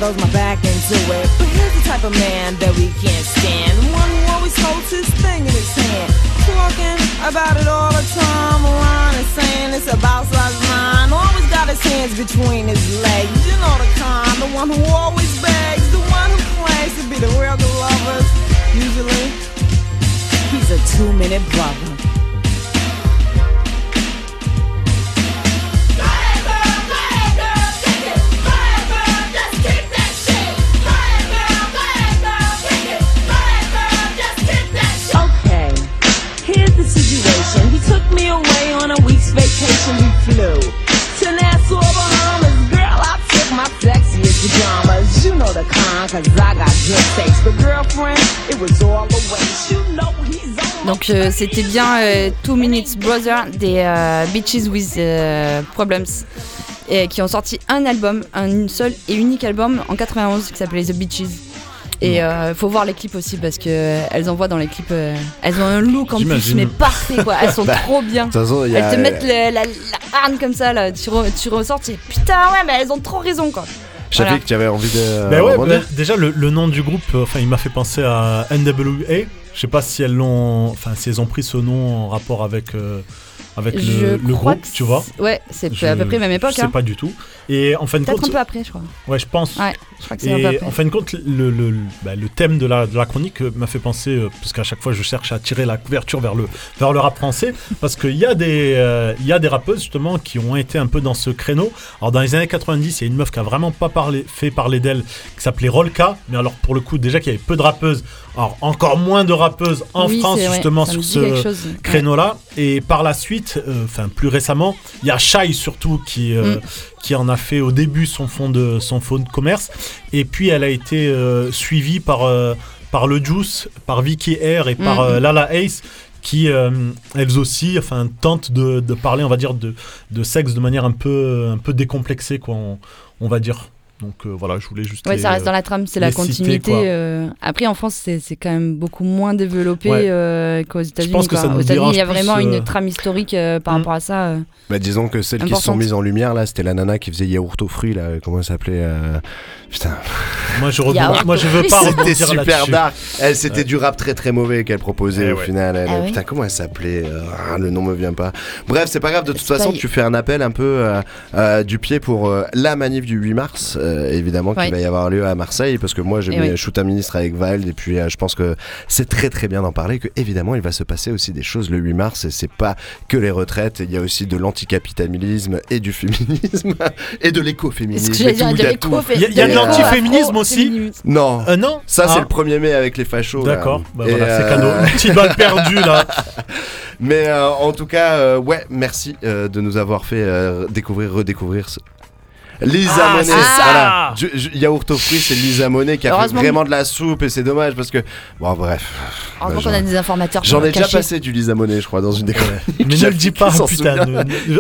Throws my back into it. But here's the type of man that we can't stand. The one who always holds his thing in his hand. Talking about it all the time. Lying and saying it's about size nine. Always got his hands between his legs. You know the kind. The one who always begs. The one who claims to be the real lovers. Usually, he's a two minute brother. Donc euh, c'était bien euh, Two Minutes Brother des euh, Bitches with euh, Problems et qui ont sorti un album, un seul et unique album en 91 qui s'appelait The Bitches. Et euh, faut voir les clips aussi parce que euh, elles envoient dans les clips, euh, elles ont un look en plus mais parfait quoi, elles sont Bah, trop bien. façon, Elles te mettent le- la, la harne comme ça là, tu, re- tu ressors, tu dis, putain ouais mais elles ont trop raison quoi. Je savais Voilà. que tu avais envie de. Ben ouais, ben, déjà le, le nom du groupe, euh, enfin il m'a fait penser à NWA. Je sais pas si elles l'ont, enfin si elles ont pris ce nom en rapport avec euh, avec le, le groupe, tu vois. c'est- ouais, c'est à peu près même époque, Je sais hein. pas du tout. Et en fin de Peut-être compte, un peu après je crois. Ouais, je pense. Ouais, je crois que Et en fin de compte, le, le, bah, le thème de la, de la chronique euh, m'a fait penser, euh, parce qu'à chaque fois je cherche à tirer la couverture vers le, vers le rap français, parce qu'il y, a des, euh, y a des rappeuses justement qui ont été un peu dans ce créneau. Alors dans les années 90, il y a une meuf qui a vraiment pas parlé, fait parler d'elle, qui s'appelait Rolka, mais alors pour le coup, déjà qu'il y avait peu de rappeuses, alors encore moins de rappeuses en Oui, France justement sur ce ouais. créneau-là. Et par la suite, euh, enfin plus récemment, il y a Shai surtout qui, euh, Mm. qui en a fait au début son fonds de, son fonds de commerce. Et puis elle a été euh, suivie par, euh, par le Juice, par Vicky Air et par Mhm. euh, Lala Ace qui euh, elles aussi enfin tentent de, de parler on va dire de, de sexe de manière un peu un peu décomplexée quoi on, on va dire donc euh, voilà je voulais juste Ouais, les, ça reste dans la trame, c'est la citer, continuité. euh, Après, en France, c'est c'est quand même beaucoup moins développé Ouais. euh, qu'aux États-Unis. pense que quoi. ça nous Aux États-Unis, il y a vraiment une trame historique euh, par rapport à ça. euh. Bah, disons que celles qui se sont mises en lumière là, c'était la nana qui faisait yaourt aux fruits là, comment elle s'appelait euh, Putain. moi je rebondis- moi je veux pas C'était rebondir super dark. Elle c'était du rap très très mauvais qu'elle proposait Eh au ouais. final. Elle, Ah oui putain comment elle s'appelait Euh, ah, Le nom me vient pas. Bref c'est pas grave. De toute façon pas- tu fais un appel un peu euh, euh, du pied pour euh, la manif du 8 mars euh, évidemment qui Ouais. va y avoir lieu à Marseille parce que moi j'ai Eh mis oui. shoot un ministre avec Val et puis euh, je pense que c'est très très bien d'en parler que évidemment il va se passer aussi des choses le 8 mars et c'est pas que les retraites il y a aussi de l'anticapitalisme et du féminisme et de l'écoféminisme. Il y a de l'antiféminisme aussi Non. Euh, non Ça, Ah. c'est le 1er mai avec les fachos. D'accord, bah voilà, c'est euh, cadeau. Une petite balle perdue, là. Mais euh, en tout cas, euh, ouais, merci euh, de nous avoir fait euh, découvrir, redécouvrir ce. Lisa Ah, Monet, c'est ça voilà. Du- yaourt aux fruits, c'est Lisa Monet qui a fait vraiment de la soupe et c'est dommage parce que. Bon, bref. Heureusement Bah, qu'on a des informateurs. J'en ai déjà passé du Lisa Monet, je crois, dans une des chroniques. Mais ne le dis pas, putain,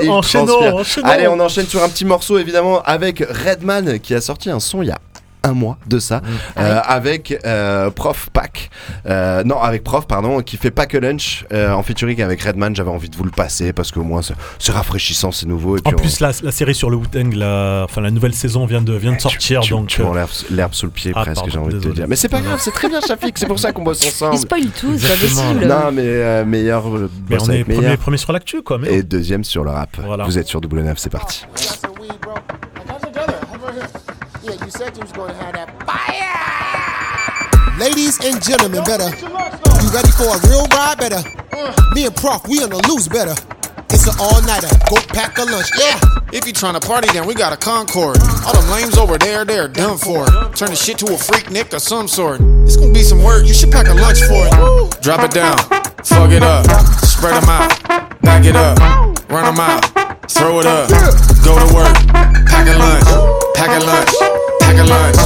enchaînons, enchaînons. Allez, on enchaîne sur un petit morceau, évidemment, avec Redman qui a sorti un son il y a un mois de ça, euh, avec euh, Prof Pack, euh, non avec Prof pardon, qui fait Pack a Lunch euh, en featuring avec Redman. J'avais envie de vous le passer parce qu'au moins c'est rafraîchissant, c'est nouveau. Et En puis on- plus, la, la série sur le Wu-Tang, la, enfin, la nouvelle saison vient de, vient de sortir. tu, donc, tu euh, l'herbe sous le pied Ah, presque, j'ai envie de te dire. Mais c'est pas grave, c'est très bien Shafik, c'est pour ça qu'on bosse ensemble. Il spoil tout, c'est pas possible. Non mais euh, meilleur Mais on est premier, premier sur l'actu, quoi. Mais Et deuxième sur le rap. Voilà. Vous êtes sur double 9, c'est parti. Yeah, you said you was gonna have that Ladies and gentlemen, better. You ready for a real ride? Better. Me and Prof, we on the loose better. It's an all-nighter. Go pack a lunch. Yeah. If you tryna party, then we got a Concord. All them lames over there, they're done for. Turn the shit to a freak nick of some sort. It's gonna be some work, you should pack a lunch for it. Drop it down, fuck it up, spread them out, back it up, run them out, throw it up, go to work, pack a lunch, pack a lunch, pack a lunch,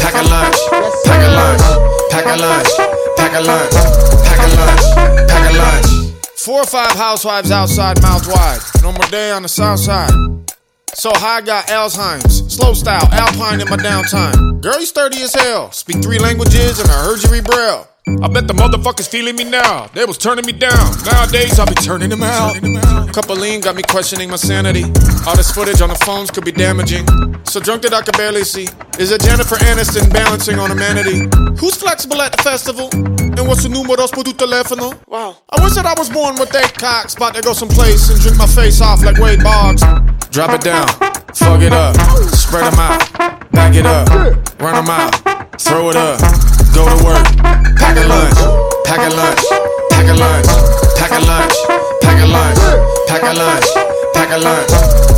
pack a lunch, pack a lunch, pack a lunch, pack a lunch, pack a lunch, pack a lunch. Four or five housewives outside, mouth wide. No more day on the south side. So high got Alzheimer's. Slow style, alpine in my downtime. Girl, you sturdy as hell. Speak three languages and I heard braille. I bet the motherfuckers feeling me now. They was turning me down. Nowadays, I'll be turning them out. Couple lean got me questioning my sanity. All this footage on the phones could be damaging. So drunk that I could barely see. Is it Jennifer Aniston balancing on a manatee? Who's flexible at the festival? And what's the numeros por tu teléfono? Wow. I wish that I was born with eight cocks. About to go someplace and drink my face off like Wade Boggs. Drop it down, fuck it up, spread them out, back it up, run them out, throw it up, go to work, pack a lunch, pack a lunch, pack a lunch, pack a lunch, pack a lunch, pack a lunch, pack a lunch,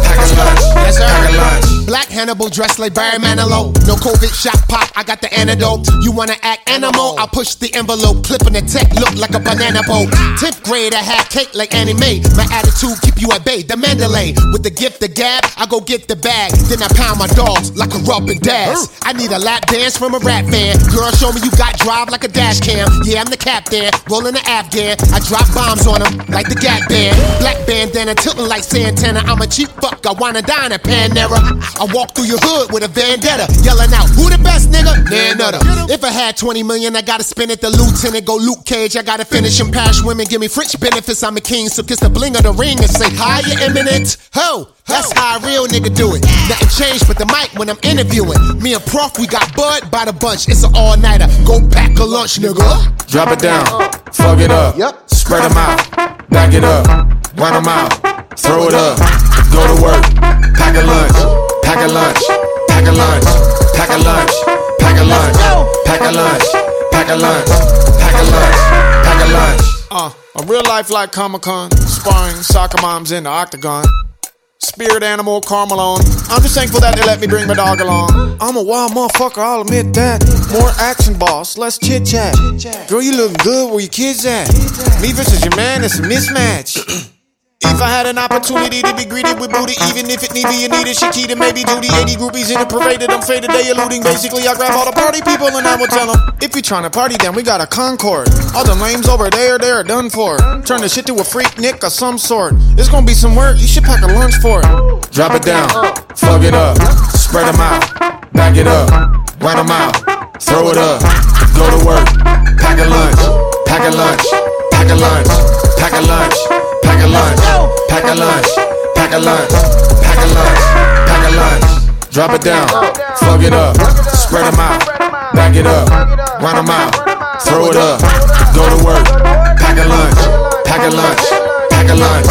pack a lunch, pack a lunch. Black Hannibal dressed like Barry Manilow. No COVID shot pop, I got the antidote. You wanna act animal? I push the envelope, clipping the tech, look like a banana boat. 10th grade, I had cake like Annie Mae. My attitude keep you at bay. The Mandalay with the gift, the gab, I go get the bag. Then I pound my dogs like a rub and dash. I need a lap dance from a rap fan. Girl, show me you got drive like a dash cam. Yeah, I'm the captain, rolling the Afghan. I drop bombs on them like the Gap Band. Black bandana tilting like Santana. I'm a cheap fuck, I wanna dine at Panera. I walk through your hood with a vendetta, yelling out, Who the best nigga? Nah, nutter. If I had 20 million, I gotta spend it. The lieutenant go Luke Cage, I gotta finish him. Pash women give me French benefits. I'm a king, so kiss the bling of the ring and say, Hi, you eminent. Ho! That's how a real nigga do it. Nothing changed but the mic when I'm interviewing. Me and Prof, we got bud by the bunch. It's an all nighter. Go pack a lunch, nigga. Drop it down, fuck it up, Yep. spread them out, back it up, run them out, throw it up, go to work, pack a lunch, pack a lunch, pack a lunch, pack a lunch, pack a lunch, pack a lunch, pack a lunch, pack a lunch, pack a lunch. Uh, a real life like Comic Con, sparring soccer moms in the octagon. Spirit animal, Carmelone. I'm just thankful that they let me bring my dog along. I'm a wild motherfucker, I'll admit that. More action, boss, less chit chat. Girl, you looking good, where your kids at? Me versus your man, it's a mismatch. If I had an opportunity to be greeted with booty, even if it need be a needed Shakita, maybe duty. 80 groupies in a parade that I'm faded, they eluding. Basically, I grab all the party people and I will tell them, if you trying to party, then we got a Concord. All the lames over there, they're done for. Turn the shit to a freak nick of some sort. It's gonna be some work, you should pack a lunch for it. Drop it down, fuck it up, spread them out, back it up, write them out, throw it up, go to work, pack a lunch, pack a lunch, pack a lunch, pack a lunch, pack a lunch, pack a lunch, pack a lunch, pack a lunch, pack a lunch, drop it down, fuck it up, spread them out, back it up, write them out, throw it up, go to work, pack a lunch, pack a lunch, pack a lunch,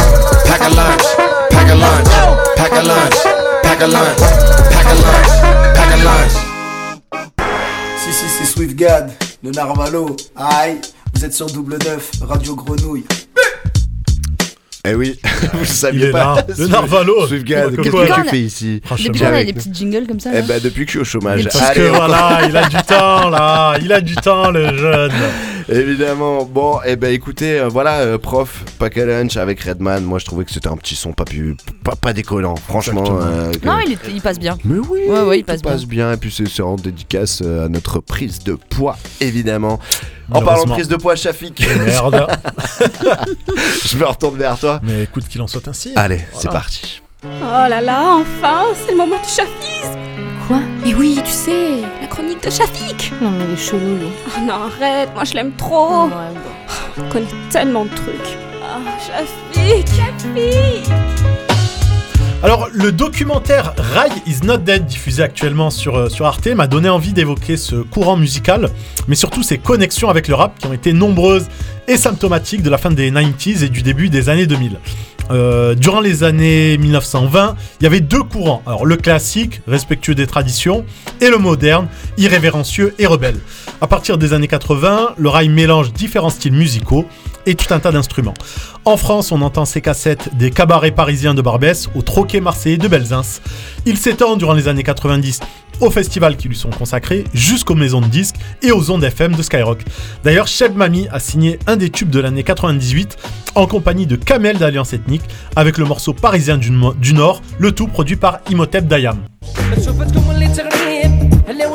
pack a lunch, pack a lunch, pack a lunch, pack a lunch, pack a lunch, pack a lunch. Si, si, c'est Swiftgad, le Narvalo. Aïe, vous êtes sur double neuf, Radio Grenouille. Eh oui, vous saviez pas. là, le Narvalo. Swiftgad, qu'est-ce que tu fais ici? Depuis quand on a des petits jingles comme ça Eh ben depuis que je suis au chômage. Parce que voilà, il a du temps là, il a du temps le jeune. Évidemment. Bon, eh ben écoutez, euh, voilà, euh, prof, Pack a Lunch avec Redman. Moi, je trouvais que c'était un petit son pas plus, pas, pas décollant, franchement. euh, que- Non, il, est- il passe bien. Mais oui, Ouais, ouais, il passe tout bien. passe bien. Et puis c'est c'est en dédicace euh, à notre prise de poids, évidemment. En parlant de Malheureusement. prise de poids, Shafik. Merde. je me retourne vers toi. Mais écoute qu'il en soit ainsi. Allez, c'est Voilà. parti. Oh là là, enfin, c'est le moment du chafisme Mais oui, tu sais, la chronique de Shafik Non mais il est chelou lui. Oh non, arrête, moi je l'aime trop On connaît tellement de trucs. Ah, Shafik, Shafik Alors, le documentaire Rai is not dead, diffusé actuellement sur, euh, sur Arte, m'a donné envie d'évoquer ce courant musical, mais surtout ses connexions avec le rap qui ont été nombreuses et symptomatiques de la fin des 90s et du début des années 2000. Euh, durant les années 1920, il y avait deux courants. Le classique, respectueux des traditions, et le moderne, irrévérencieux et rebelle. À partir des années 80, le rail mélange différents styles musicaux et tout un tas d'instruments. En France, on entend ces cassettes des cabarets parisiens de Barbès au troquet marseillais de Belzins. Il s'étend durant les années 90 aux festivals qui lui sont consacrés, jusqu'aux maisons de disques et aux ondes FM de Skyrock. D'ailleurs, Cheb Mami a signé un des tubes de l'année 98 en compagnie de Kamel d'Alliance Ethnique avec le morceau parisien du, Mo- du Nord, le tout produit par Imhotep Dayam. شوفتكم اللي تغريب اللي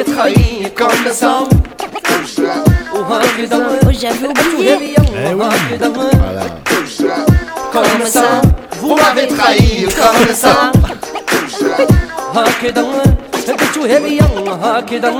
vous m'avez trahi comme ça وهكذا Oh, j'avais oublié. Eh oui. Comme ça, vous m'avez trahi comme ça هكذا قلتوها ليا هكذا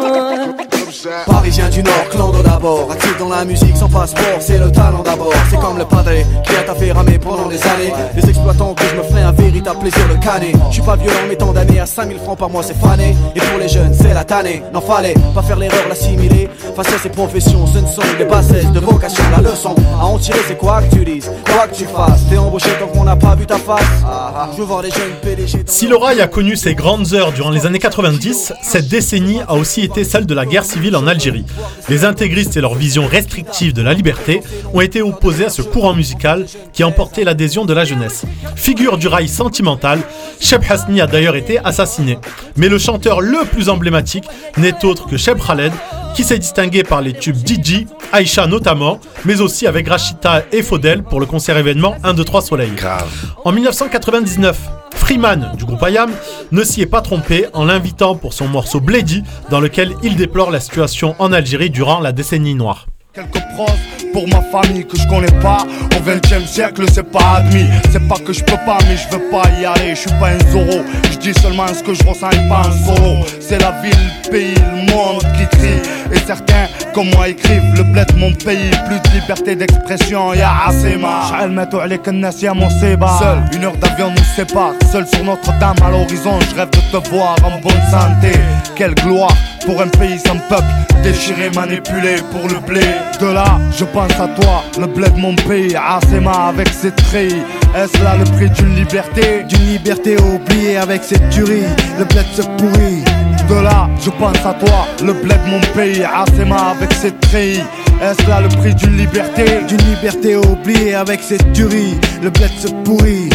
Parisien du Nord, clando d'abord. Actif dans la musique sans passeport, c'est le talent d'abord. C'est comme le padré qui a fait ramer pendant des années. Les exploitants que je me ferai un véritable plaisir de canner. Je suis pas violent, mais tant d'années à 5000 francs par mois, c'est fané. Et pour les jeunes, c'est la tannée. N'en fallait pas faire l'erreur, l'assimiler. Face à ces professions, ce ne sont que des bassesses de vocation. La leçon à en tirer, c'est quoi que tu dises, quoi que tu fasses. T'es embauché tant qu'on n'a pas vu ta face. Ah, ah, je veux voir les jeunes PDG. Si le rail a connu ses grandes heures durant les années 90, cette décennie a aussi été celle de la guerre civile en Algérie. Les intégristes et leur vision restrictive de la liberté ont été opposés à ce courant musical qui a emporté l'adhésion de la jeunesse. Figure du rail sentimental, Cheb Hasni a d'ailleurs été assassiné. Mais le chanteur le plus emblématique n'est autre que Cheb Khaled, qui s'est distingué par les tubes DJ, Aïcha notamment, mais aussi avec Rachita et Faudel pour le concert événement 1, 2, 3 Soleil. En 1999, Freeman du groupe IAM ne s'y est pas trompé en l'invitant pour son morceau Blady, dans lequel il déplore la situation en Algérie durant la décennie noire. Quelques pros pour ma famille que je connais pas. Au 20 e siècle, c'est pas admis. C'est pas que je peux pas, mais je veux pas y aller. Je suis pas un Zorro. Je dis seulement ce que je ressens et pas un solo. C'est la ville, le pays, le monde qui crie. Et certains, comme moi, écrivent le bled, mon pays. Plus de liberté d'expression, y'a assez marre. Seul, une heure d'avion nous sépare. Seul sur Notre-Dame à l'horizon, je rêve de te voir en bonne santé. Quelle gloire! pour un pays sans peuple, déchiré, manipulé pour le blé. De là, je pense à toi, le blé de mon pays, Asema avec ses traits. Est-ce là le prix d'une liberté? D'une liberté oubliée avec ses tueries, le blé se pourrit. De là, je pense à toi, le blé de mon pays, Asema avec ses traits. Est-ce là le prix d'une liberté? D'une liberté oubliée avec ses tueries, le blé se pourrit.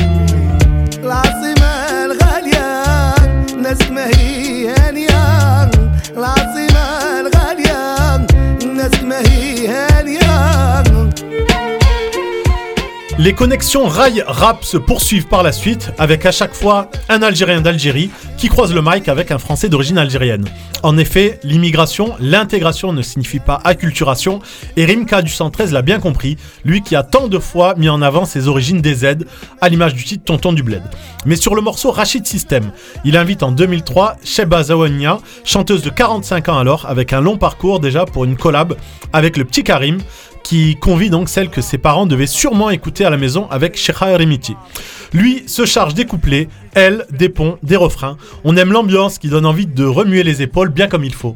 Les connexions rail-rap se poursuivent par la suite, avec à chaque fois un Algérien d'Algérie qui croise le mic avec un Français d'origine algérienne. En effet, l'immigration, l'intégration ne signifie pas acculturation, et Rimka du 113 l'a bien compris, lui qui a tant de fois mis en avant ses origines des Z, à l'image du titre Tonton du Bled. Mais sur le morceau Rachid System, il invite en 2003 Sheba Zawania, chanteuse de 45 ans alors, avec un long parcours déjà pour une collab avec le petit Karim, qui convie donc celle que ses parents devaient sûrement écouter à la maison avec Sheikha Erimiti. Lui se charge des couplets, elle des ponts, des refrains. On aime l'ambiance qui donne envie de remuer les épaules bien comme il faut.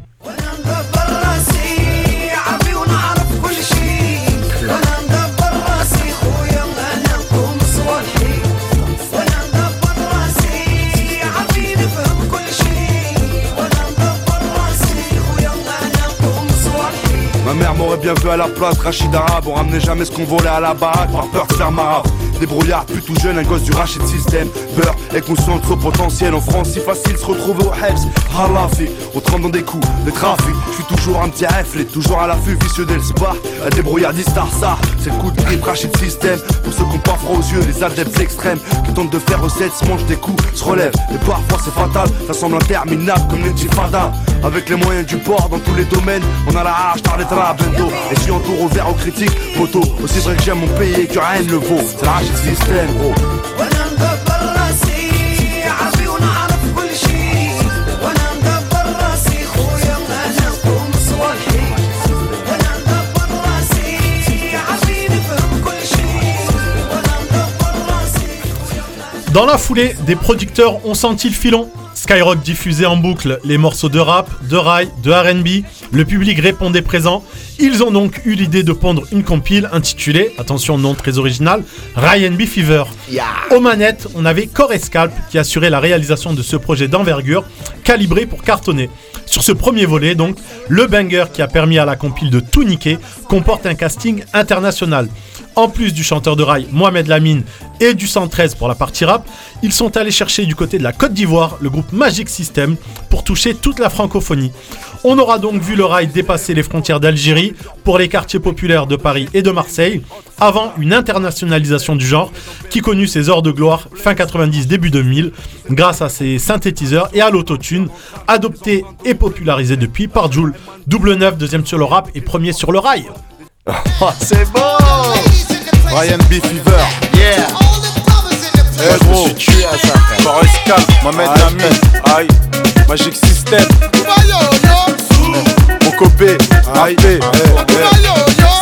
Vu à la place, Rachid Arabe. On ramenait jamais ce qu'on volait à la baraque par peur de faire marave. Débrouillard, plus tout jeune, un gosse du Rachid System. Peur et conscient de son potentiel en France, si facile se retrouver au Hebs. Halafi, on trempe dans des coups, des trafics. Je suis toujours un petit reflet, toujours à l'affût, vicieux dès le sport. La débrouillardiste ça, c'est le coup de grip Rachid System. Pour ceux qui ont pas froid aux yeux, les adeptes extrêmes qui tentent de faire recette, se mangent des coups, se relèvent. Et parfois c'est fatal, ça semble interminable comme les Tifada. Avec les moyens du port dans tous les domaines, on a la hache, t'as les bendo. Et je suis entouré ouvert aux critiques, photo Aussi vrai que j'aime mon pays et que rien ne le vaut. C'est la rage système gros. Dans la foulée, des producteurs ont senti le filon. Skyrock diffusait en boucle les morceaux de rap, de rail, de RB. Le public répondait présent. Ils ont donc eu l'idée de pondre une compile intitulée, attention nom très original, R&B Fever. Aux manettes, on avait Core Scalp qui assurait la réalisation de ce projet d'envergure, calibré pour cartonner. Sur ce premier volet, donc, le banger qui a permis à la compile de tout niquer comporte un casting international. En plus du chanteur de rail Mohamed Lamine et du 113 pour la partie rap, ils sont allés chercher du côté de la Côte d'Ivoire le groupe Magic System pour toucher toute la francophonie. On aura donc vu le rail dépasser les frontières d'Algérie pour les quartiers populaires de Paris et de Marseille, avant une internationalisation du genre qui connut ses heures de gloire fin 90 début 2000 grâce à ses synthétiseurs et à l'autotune adopté et popularisé depuis par Joule. Double 9, deuxième sur le rap et premier sur le rail. C'est beau Ryan B. Fever, yeah. Eh gros, je suis tué à ça. Forest Camp, Mohamed Lamy, aïe. Magic System. Mon copé, aïe. Eh, eh.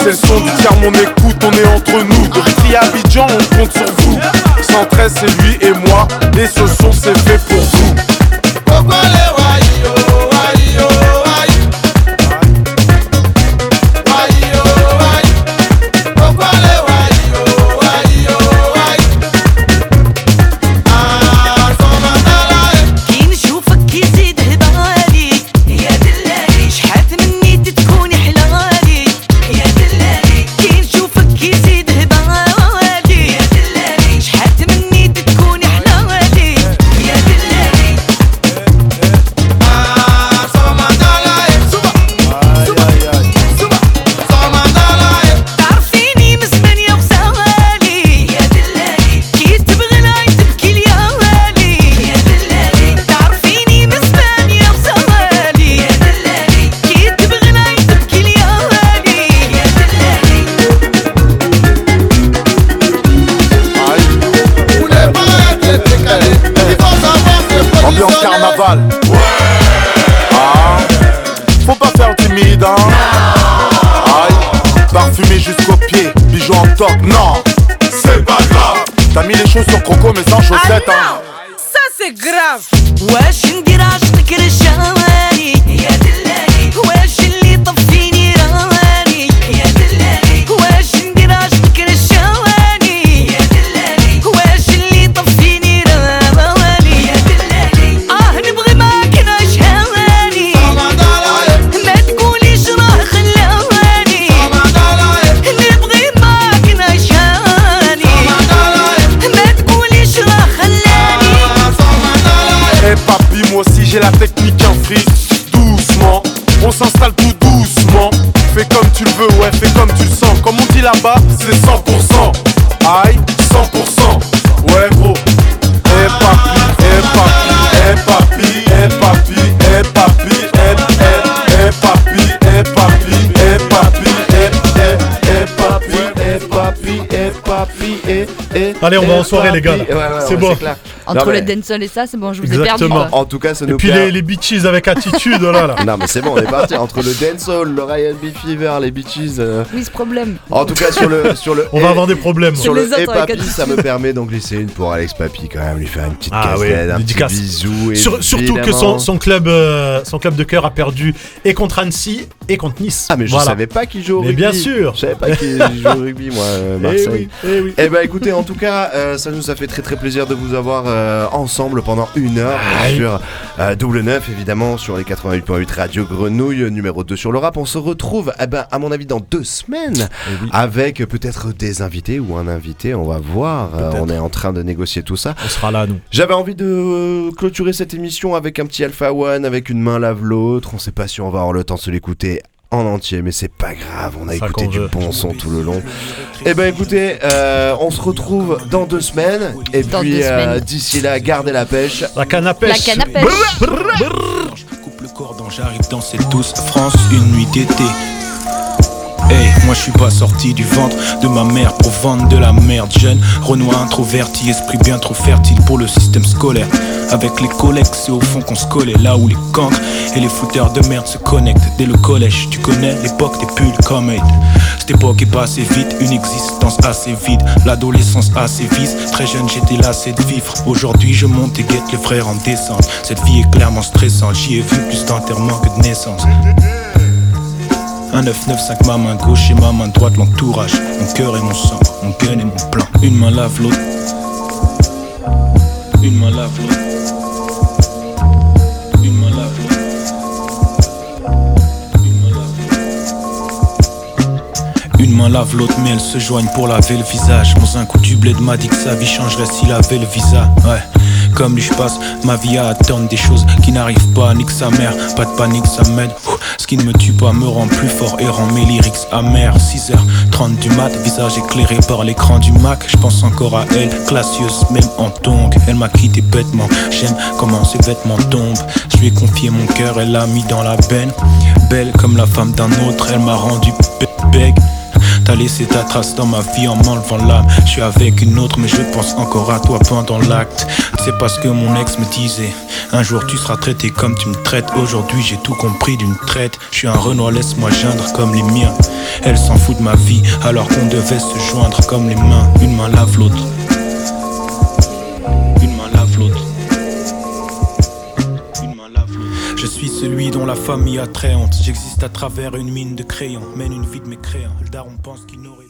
C'est le son du tiers mon écoute, on est entre nous. De à Abidjan, on compte sur vous. 113 c'est lui et moi. Et ce son c'est fait pour vous s'installe tout doucement. Fais comme tu le veux, ouais, fais comme tu le sens. Comme on dit là-bas, c'est 100%. Aïe, 100%. Ouais, gros. Eh papi, eh papi, eh papi, eh papi, eh papi, eh, eh, eh papi, eh papi, eh papi, eh, eh, eh papi, eh papi, eh papi, eh, eh. Allez, on va eh, en soirée, les gars, papi. C'est bon. Entre Non, le mais- dancehall et ça, c'est bon, je vous ai perdu. Exactement. quoi. En tout cas, ça Et nous puis permet- les, les bitches avec attitude, oh là là. Non mais c'est bon, on est parti entre le dancehall, le Ryan B Fever, les bitches. euh, Oui, ce problème. En tout cas sur le sur le On va avoir des problèmes. sur Les le autres et Papi, ça me permet d'en glisser une pour Alex Papi quand même, lui faire une petite Ah oui, cascade, un petit bisou. Sur- surtout que son, son club, euh, son club de cœur a perdu et contre Annecy et contre Nice. Ah mais je Voilà. savais pas qu'il joue au Mais rugby. bien sûr. Je savais pas qu'il joue au rugby moi, euh, Eh Marseille. oui, eh oui. Eh ben écoutez, en tout cas, euh, ça nous a fait très très plaisir de vous avoir euh, ensemble pendant une heure Aïe. sur euh, double neuf évidemment sur les 88.8 Radio Grenouille numéro 2 sur le rap. On se retrouve, eh ben à mon avis dans deux semaines Eh avec peut-être des invités ou un invité. On va voir. Euh, on est en train de négocier tout ça. On sera là, nous. J'avais envie de clôturer cette émission avec un petit Alpha One, avec une main lave l'autre. On sait pas si on va avoir le temps de se l'écouter en entier, mais c'est pas grave. On a Ça écouté du veut. bon son tout le long. Et ben écoutez, euh, on se retrouve dans deux semaines. Et Dans puis deux euh, d'ici là, gardez la pêche. La canne à La pêche. canne à pêche. coupe le cordon, j'arrive danser tous France une nuit d'été. Hey, moi je suis pas sorti du ventre de ma mère pour vendre de la merde. Jeune Renoir introverti, esprit bien trop fertile pour le système scolaire. Avec les collègues c'est au fond qu'on se collait. Là où les cancres et les fouteurs de merde se connectent Dès le collège. Tu connais l'époque des pulls comme aide Cette époque est passée vite, une existence assez vide. L'adolescence assez vise, très jeune j'étais lassé de vivre. Aujourd'hui je monte et guette les frères en descente. Cette vie est clairement stressante, j'y ai vu plus d'enterrements que de naissances un 995 ma main gauche et ma main droite l'entourage Mon cœur et mon sang, mon gun et mon plan. Une main lave l'autre Une main lave l'autre Une main lave l'autre Une main lave l'autre Une main lave l'autre mais elles se joignent pour laver le visage. Dans un coup du bled m'a dit que sa vie changerait s'il avait le visa. Ouais comme lui je passe ma vie à attendre des choses qui n'arrivent pas. Nique sa mère, pas de panique ça m'aide Ce qui ne me tue pas me rend plus fort et rend mes lyrics amers 6h30 du mat, visage éclairé par l'écran du Mac. Je pense encore à elle, classieuse même en tongue. Elle m'a quitté bêtement, j'aime comment ses vêtements tombent. Je lui ai confié mon cœur, elle l'a mis dans la benne. Belle comme la femme d'un autre, elle m'a rendu beg T'as laissé ta trace dans ma vie en m'enlevant l'âme. Je suis avec une autre, mais je pense encore à toi pendant l'acte. C'est parce que mon ex me disait Un jour tu seras traité comme tu me traites. Aujourd'hui j'ai tout compris d'une traite. Je suis un Renoir, laisse-moi geindre comme les miens. Elle s'en fout de ma vie, alors qu'on devait se joindre comme les mains. Une main lave l'autre. Celui dont la famille a très honte. J'existe à travers une mine de crayons. Mène une vie de mécréant. Le daron pense qu'il n'aurait